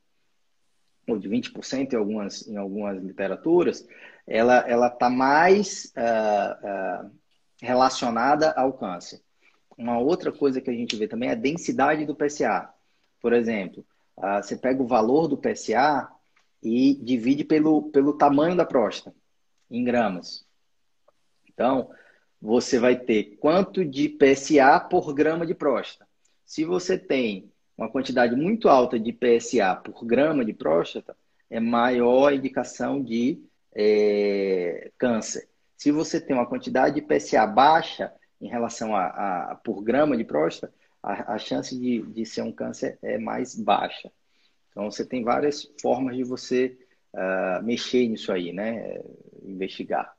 ou de 20% em algumas, em algumas literaturas, ela está mais uh, uh, relacionada ao câncer. Uma outra coisa que a gente vê também é a densidade do PSA. Por exemplo, uh, você pega o valor do PSA e divide pelo, pelo tamanho da próstata, em gramas. Então, você vai ter quanto de PSA por grama de próstata. Se você tem uma quantidade muito alta de PSA por grama de próstata, é maior a indicação de é, câncer. Se você tem uma quantidade de PSA baixa, em relação a, a por grama de próstata, a, a chance de, de ser um câncer é mais baixa. Então, você tem várias formas de você uh, mexer nisso aí, né? Investigar.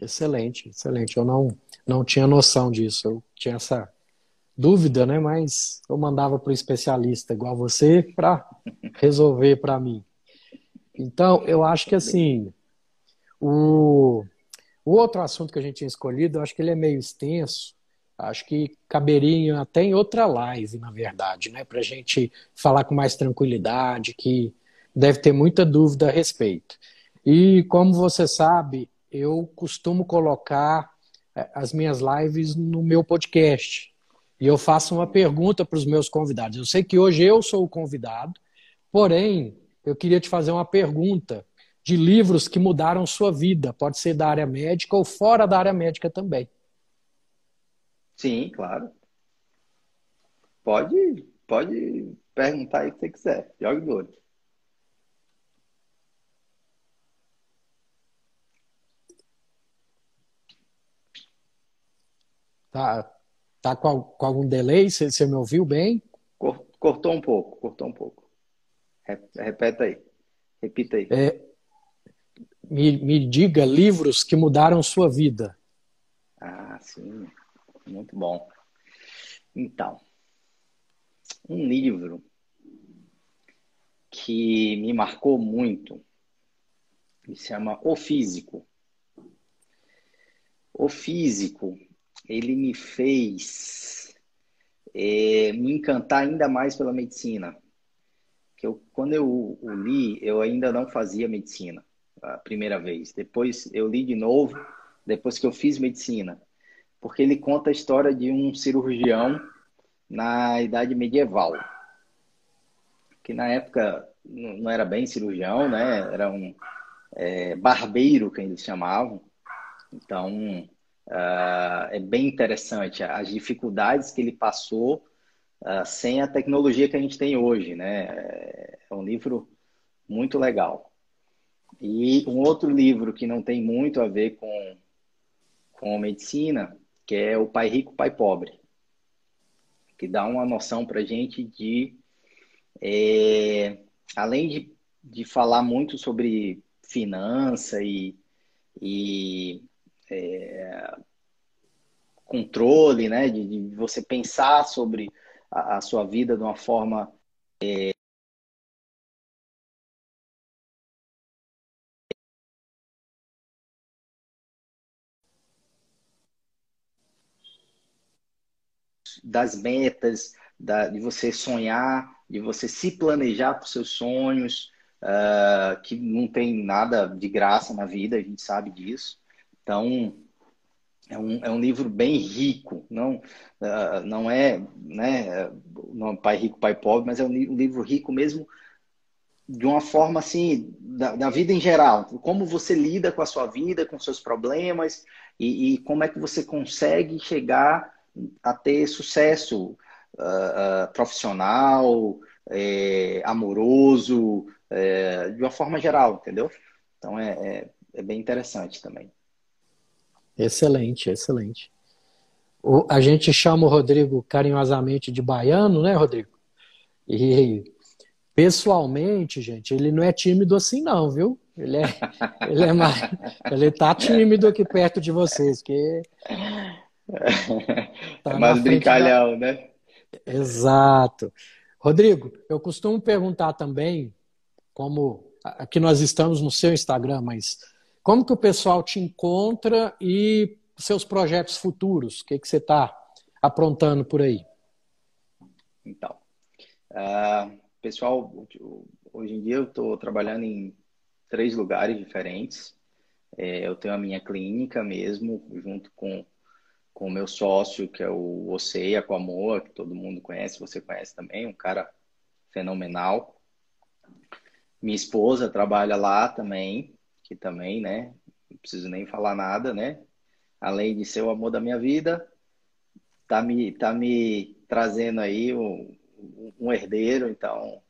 Excelente, excelente. Eu não, não tinha noção disso. Eu tinha essa dúvida, né? Mas eu mandava para o especialista igual você para [LAUGHS] resolver para mim. Então, eu acho que assim, o, o outro assunto que a gente tinha escolhido, eu acho que ele é meio extenso. Acho que caberia até em outra live, na verdade, né? Para a gente falar com mais tranquilidade, que deve ter muita dúvida a respeito. E como você sabe, eu costumo colocar é, as minhas lives no meu podcast. E eu faço uma pergunta para os meus convidados. Eu sei que hoje eu sou o convidado, porém, eu queria te fazer uma pergunta de livros que mudaram sua vida. Pode ser da área médica ou fora da área médica também. Sim, claro. Pode, pode perguntar aí o que você quiser. Jogue do olho. Tá, tá com, com algum delay? Você, você me ouviu bem? Cortou um pouco, cortou um pouco. Repeta aí. Repita aí. É, me, me diga livros que mudaram sua vida. Ah, sim. Muito bom. Então, um livro que me marcou muito se chama O Físico. O Físico ele me fez é, me encantar ainda mais pela medicina. Que eu, quando eu o li, eu ainda não fazia medicina a primeira vez. Depois eu li de novo, depois que eu fiz medicina, porque ele conta a história de um cirurgião na idade medieval, que na época não era bem cirurgião, né? Era um é, barbeiro que eles chamavam. Então Uh, é bem interessante as dificuldades que ele passou uh, sem a tecnologia que a gente tem hoje, né? É um livro muito legal. E um outro livro que não tem muito a ver com, com medicina, que é O Pai Rico, Pai Pobre, que dá uma noção para gente de, é, além de, de falar muito sobre finança e, e é, controle, né? De, de, você pensar sobre a, a, sua vida de uma forma é, das metas, da, de você sonhar, de você se planejar para os seus sonhos, uh, que não tem nada de graça na vida, a gente sabe disso. Então, é um, é um livro bem rico, não, uh, não é né, não é Pai Rico, Pai Pobre, mas é um, um livro rico mesmo de uma forma assim, da, da, vida em geral. Como você lida com a sua vida, com seus problemas e, e como é que você consegue chegar a ter sucesso uh, uh, profissional, é, amoroso, é, de uma forma geral, entendeu? Então é, é, é bem interessante também. Excelente, excelente. O, a gente chama o Rodrigo carinhosamente de baiano, né, Rodrigo? E pessoalmente, gente, ele não é tímido assim, não, viu? Ele é, ele é mais, ele tá tímido aqui perto de vocês, que [LAUGHS] tá é mais brincalhão, da... né? Exato. Rodrigo, eu costumo perguntar também, como aqui nós estamos no seu Instagram, mas como que o pessoal te encontra e seus projetos futuros? O que, que você está aprontando por aí? Então, uh, pessoal, hoje em dia eu estou trabalhando em três lugares diferentes. É, eu tenho a minha clínica mesmo, junto com com o meu sócio, que é o Oceia Aquamoa, que todo mundo conhece, você conhece também, um cara fenomenal. Minha esposa trabalha lá também, que também, né? Não preciso nem falar nada, né? Além de ser o amor da minha vida, tá me, tá me trazendo aí um, um herdeiro, então.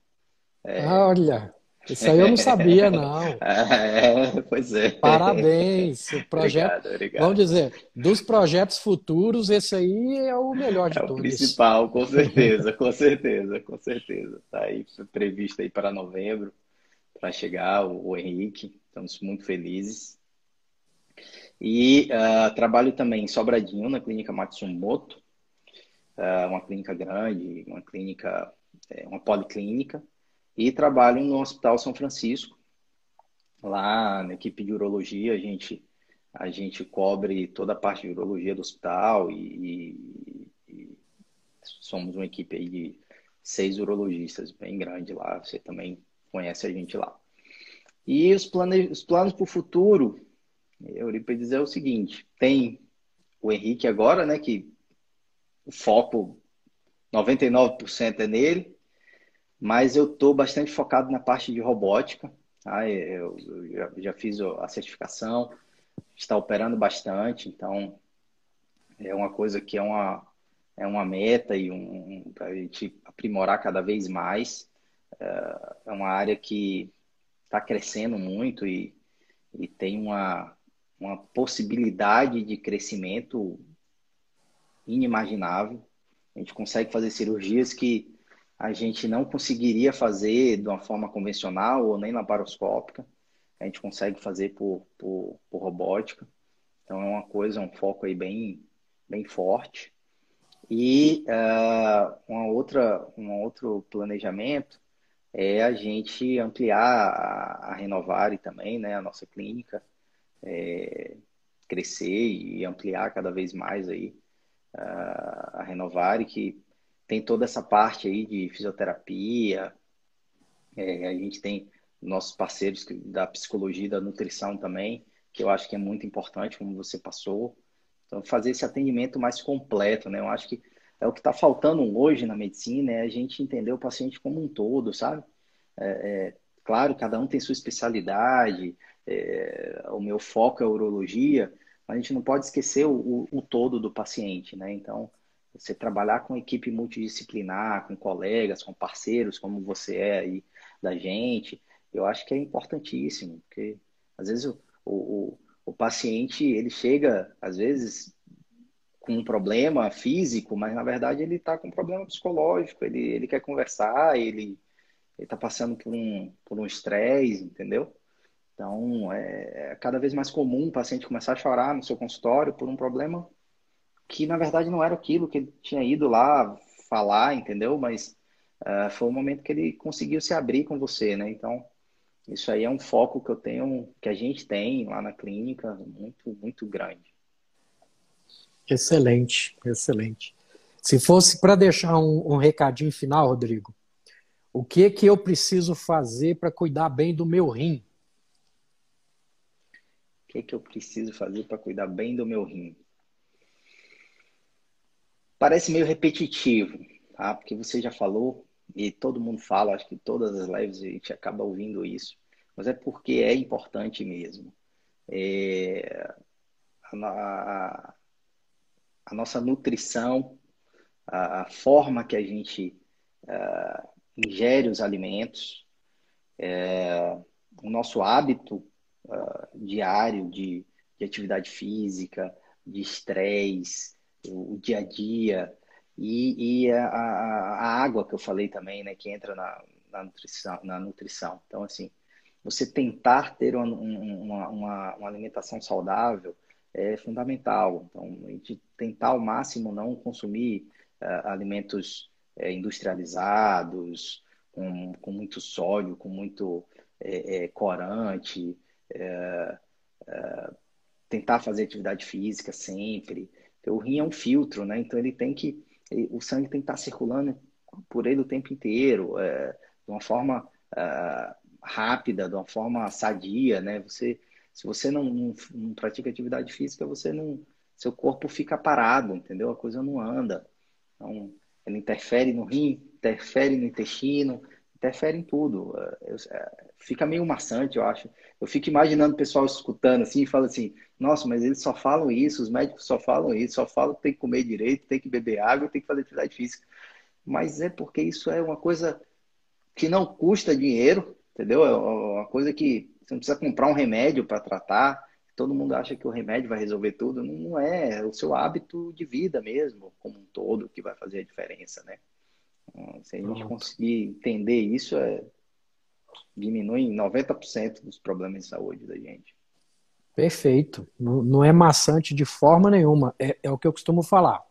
É... Olha, isso aí eu não sabia, não. [LAUGHS] É, pois é. Parabéns. O projeto, obrigado, obrigado. Vamos dizer, dos projetos futuros, esse aí é o melhor de é todos. O principal, com certeza, com certeza, com certeza. Está aí previsto aí para novembro, para chegar o, o Henrique. Estamos muito felizes. E uh, trabalho também em Sobradinho, na clínica Matsumoto. uh, uma clínica grande, uma clínica, é, uma policlínica, e trabalho no Hospital São Francisco. Lá na equipe de urologia, a gente, a gente cobre toda a parte de urologia do hospital e, e, e somos uma equipe aí de seis urologistas, bem grande lá. Você também conhece a gente lá. E os, plane... os planos para o futuro, Eurípides, é o seguinte: tem o Henrique agora, né, que o foco 99% é nele, mas eu estou bastante focado na parte de robótica. Tá? Eu, eu já, já, fiz a certificação, está operando bastante, então é uma coisa que é uma, é uma meta e um, um para a gente aprimorar cada vez mais. É, é uma área que está crescendo muito e, e tem uma, uma possibilidade de crescimento inimaginável. A gente consegue fazer cirurgias que a gente não conseguiria fazer de uma forma convencional ou nem laparoscópica. A gente consegue fazer por, por, por robótica. Então é uma coisa, um foco aí bem, bem forte. E uh, uma outra, um outro planejamento é a gente ampliar a, a Renovare também, né, a nossa clínica, é, crescer e ampliar cada vez mais aí uh, a Renovare, que tem toda essa parte aí de fisioterapia, é, a gente tem nossos parceiros da psicologia e da nutrição também, que eu acho que é muito importante, como você passou. Então, fazer esse atendimento mais completo, né? Eu acho que é o que está faltando hoje na medicina, é a gente entender o paciente como um todo, sabe? É, é, claro, cada um tem sua especialidade, é, o meu foco é a urologia, mas a gente não pode esquecer o, o, o todo do paciente, né? Então, você trabalhar com equipe multidisciplinar, com colegas, com parceiros, como você é aí da gente, eu acho que é importantíssimo, porque às vezes o, o, o paciente ele chega, às vezes, com um problema físico, mas na verdade ele está com um problema psicológico, ele, ele quer conversar, ele está passando por um por um estresse, entendeu? Então é, é cada vez mais comum o paciente começar a chorar no seu consultório por um problema que na verdade não era aquilo que ele tinha ido lá falar, entendeu? Mas uh, foi o momento que ele conseguiu se abrir com você, né? Então, isso aí é um foco que eu tenho, que a gente tem lá na clínica, muito, muito grande. Excelente, excelente. Se fosse para deixar um, um, recadinho final, Rodrigo, o que que eu preciso fazer para cuidar bem do meu rim? O que que eu preciso fazer para cuidar bem do meu rim? Parece meio repetitivo, tá? Porque você já falou e todo mundo fala, acho que todas as lives a gente acaba ouvindo isso, mas é porque é importante mesmo. É, a, a, nossa nutrição, a, a, forma que a gente uh, ingere os alimentos, é, o nosso hábito uh, diário de, de atividade física, de estresse, o dia a dia e, e a, a, água que eu falei também, né, que entra na, na, nutrição, na nutrição. Então, assim, você tentar ter uma, uma, uma, uma alimentação saudável é fundamental. Então, a gente tentar ao máximo não consumir uh, alimentos uh, industrializados, com, com muito sódio, com muito é, corante, tentar fazer atividade física sempre, o rim é um filtro, né? Então ele tem que, o sangue tem que estar circulando por ele o tempo inteiro, é, de uma forma é, rápida, de uma forma sadia, né? Você, se você não, não, não, pratica atividade física, você não, seu corpo fica parado, entendeu? A coisa não anda. Então, ele interfere no rim, interfere no intestino, interfere em tudo. É, é, fica meio maçante, eu acho. Eu fico imaginando o pessoal escutando assim e fala assim: nossa, mas eles só falam isso, os médicos só falam isso, só falam que tem que comer direito, tem que beber água, tem que fazer atividade física. Mas é porque isso é uma coisa que não custa dinheiro, entendeu? É uma coisa que você não precisa comprar um remédio para tratar. Todo mundo acha que o remédio vai resolver tudo. Não é, é o seu hábito de vida mesmo, como um todo, que vai fazer a diferença, né? Então, se a gente conseguir entender isso, é, diminui em 90% dos problemas de saúde da gente. Perfeito. Não, não é maçante de forma nenhuma. É, é, o que eu costumo falar.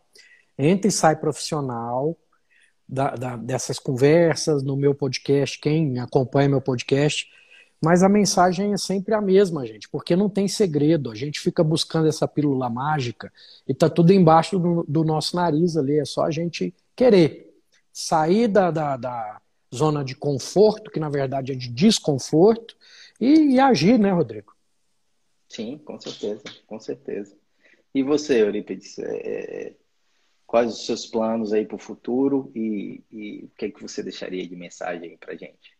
entra e sai profissional da, da, dessas conversas no meu podcast, quem acompanha meu podcast, mas a mensagem é sempre a mesma, gente, porque não tem segredo. A gente fica buscando essa pílula mágica e tá tudo embaixo do, do nosso nariz ali. É só a gente querer sair da, da, da, zona de conforto, que na verdade é de desconforto, e, e agir, né, Rodrigo? Sim, com certeza, com certeza. E você, Eurípides, é, é quais os seus planos aí para o futuro e, e, o que, é que você deixaria de mensagem para gente?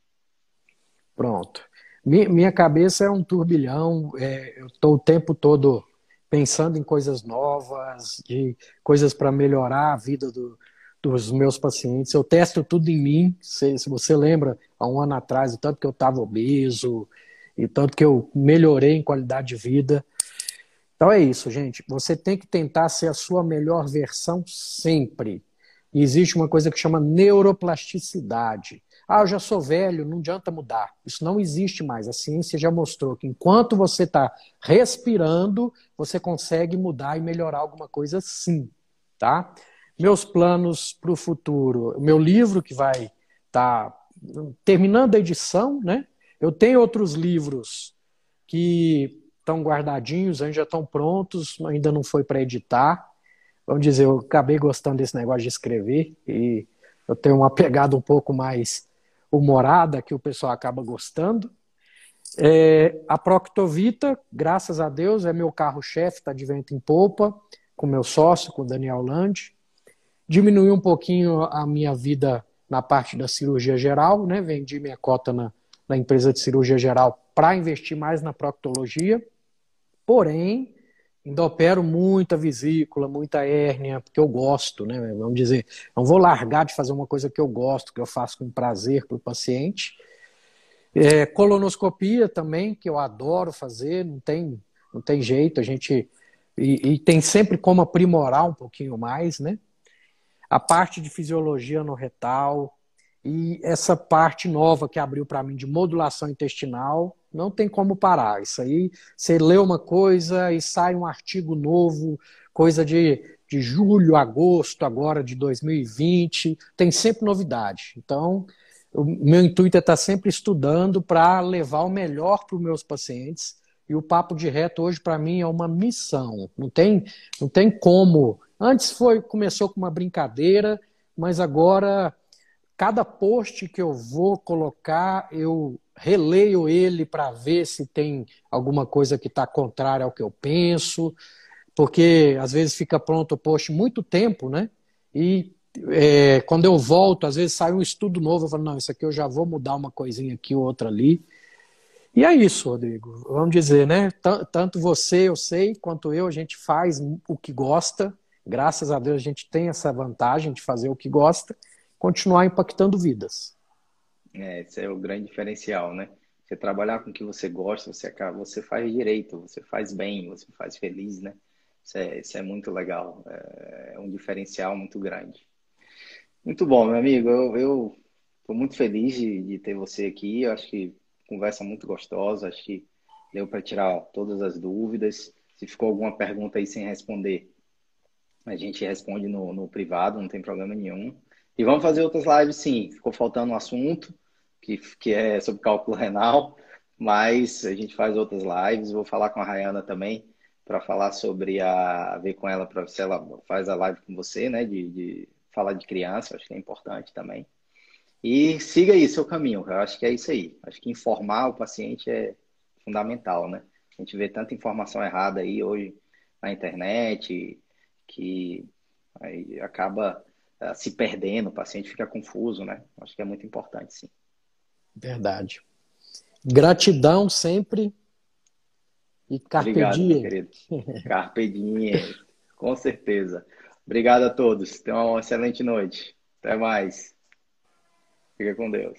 Pronto. Minha cabeça é um turbilhão, é, eu estou o tempo todo pensando em coisas novas, de coisas para melhorar a vida do, dos meus pacientes. Eu testo tudo em mim. Se, se, você lembra, há um ano atrás, o tanto que eu estava obeso, e tanto que eu melhorei em qualidade de vida. Então é isso, gente. Você tem que tentar ser a sua melhor versão sempre. E existe uma coisa que chama neuroplasticidade. Ah, eu já sou velho, não adianta mudar. Isso não existe mais. A ciência já mostrou que enquanto você está respirando, você consegue mudar e melhorar alguma coisa sim. Tá? Meus planos para o futuro. Meu livro que vai estar tá terminando a edição, né? Eu tenho outros livros que estão guardadinhos, ainda estão prontos, ainda não foi para editar. Vamos dizer, eu acabei gostando desse negócio de escrever e eu tenho uma pegada um pouco mais humorada que o pessoal acaba gostando. É, a Proctovita, graças a Deus, é meu carro-chefe, está de vento em polpa, com meu sócio, com o Daniel Land. Diminuiu um pouquinho a minha vida na parte da cirurgia geral, né? Vendi minha cota na, na empresa de cirurgia geral para investir mais na proctologia. Porém, ainda opero muita vesícula, muita hérnia, porque eu gosto, né? Vamos dizer, não vou largar de fazer uma coisa que eu gosto, que eu faço com prazer para o paciente. É, colonoscopia também, que eu adoro fazer, não tem, não tem jeito, a gente. E, e tem sempre como aprimorar um pouquinho mais, né? A parte de fisiologia no retal, e essa parte nova que abriu para mim de modulação intestinal, não tem como parar. Isso aí, você lê uma coisa e sai um artigo novo, coisa de, de julho, agosto, agora de 2020, tem sempre novidade. Então, o meu intuito é estar sempre estudando para levar o melhor para os meus pacientes. E o papo de reto hoje para mim é uma missão. Não tem, não tem como. Antes foi começou com uma brincadeira, mas agora cada post que eu vou colocar, eu releio ele para ver se tem alguma coisa que está contrária ao que eu penso, porque às vezes fica pronto o post muito tempo, né? E é, quando eu volto, às vezes sai um estudo novo, eu falo, não, isso aqui eu já vou mudar uma coisinha aqui, outra ali. E é isso, Rodrigo. Vamos dizer, né? Tanto você, eu sei, quanto eu, a gente faz o que gosta. Graças a Deus a gente tem essa vantagem de fazer o que gosta continuar impactando vidas. É, esse é o grande diferencial, né? Você trabalhar com o que você gosta, você acaba, você faz direito, você faz bem, você faz feliz, né? Isso é, isso é muito legal, é, é um diferencial muito grande. Muito bom, meu amigo. Eu estou muito feliz de, de, ter você aqui. Eu acho que conversa muito gostosa. Acho que deu para tirar todas as dúvidas. Se ficou alguma pergunta aí sem responder, a gente responde no, no privado, não tem problema nenhum. E vamos fazer outras lives, sim. Ficou faltando um assunto, que, que é sobre cálculo renal, mas a gente faz outras lives. Vou falar com a Rayana também para falar sobre a. ver com ela para se ela faz a live com você, né? De, de falar de criança, acho que é importante também. E siga aí seu caminho, eu acho que é isso aí. Acho que informar o paciente é fundamental, né? A gente vê tanta informação errada aí hoje na internet que acaba se perdendo, o paciente fica confuso, né? Acho que é muito importante, sim. Verdade. Gratidão sempre e carpe Obrigado, diem. querido. [LAUGHS] Carpe diem, com certeza. Obrigado a todos. Tenham uma excelente noite. Até mais. Fica com Deus.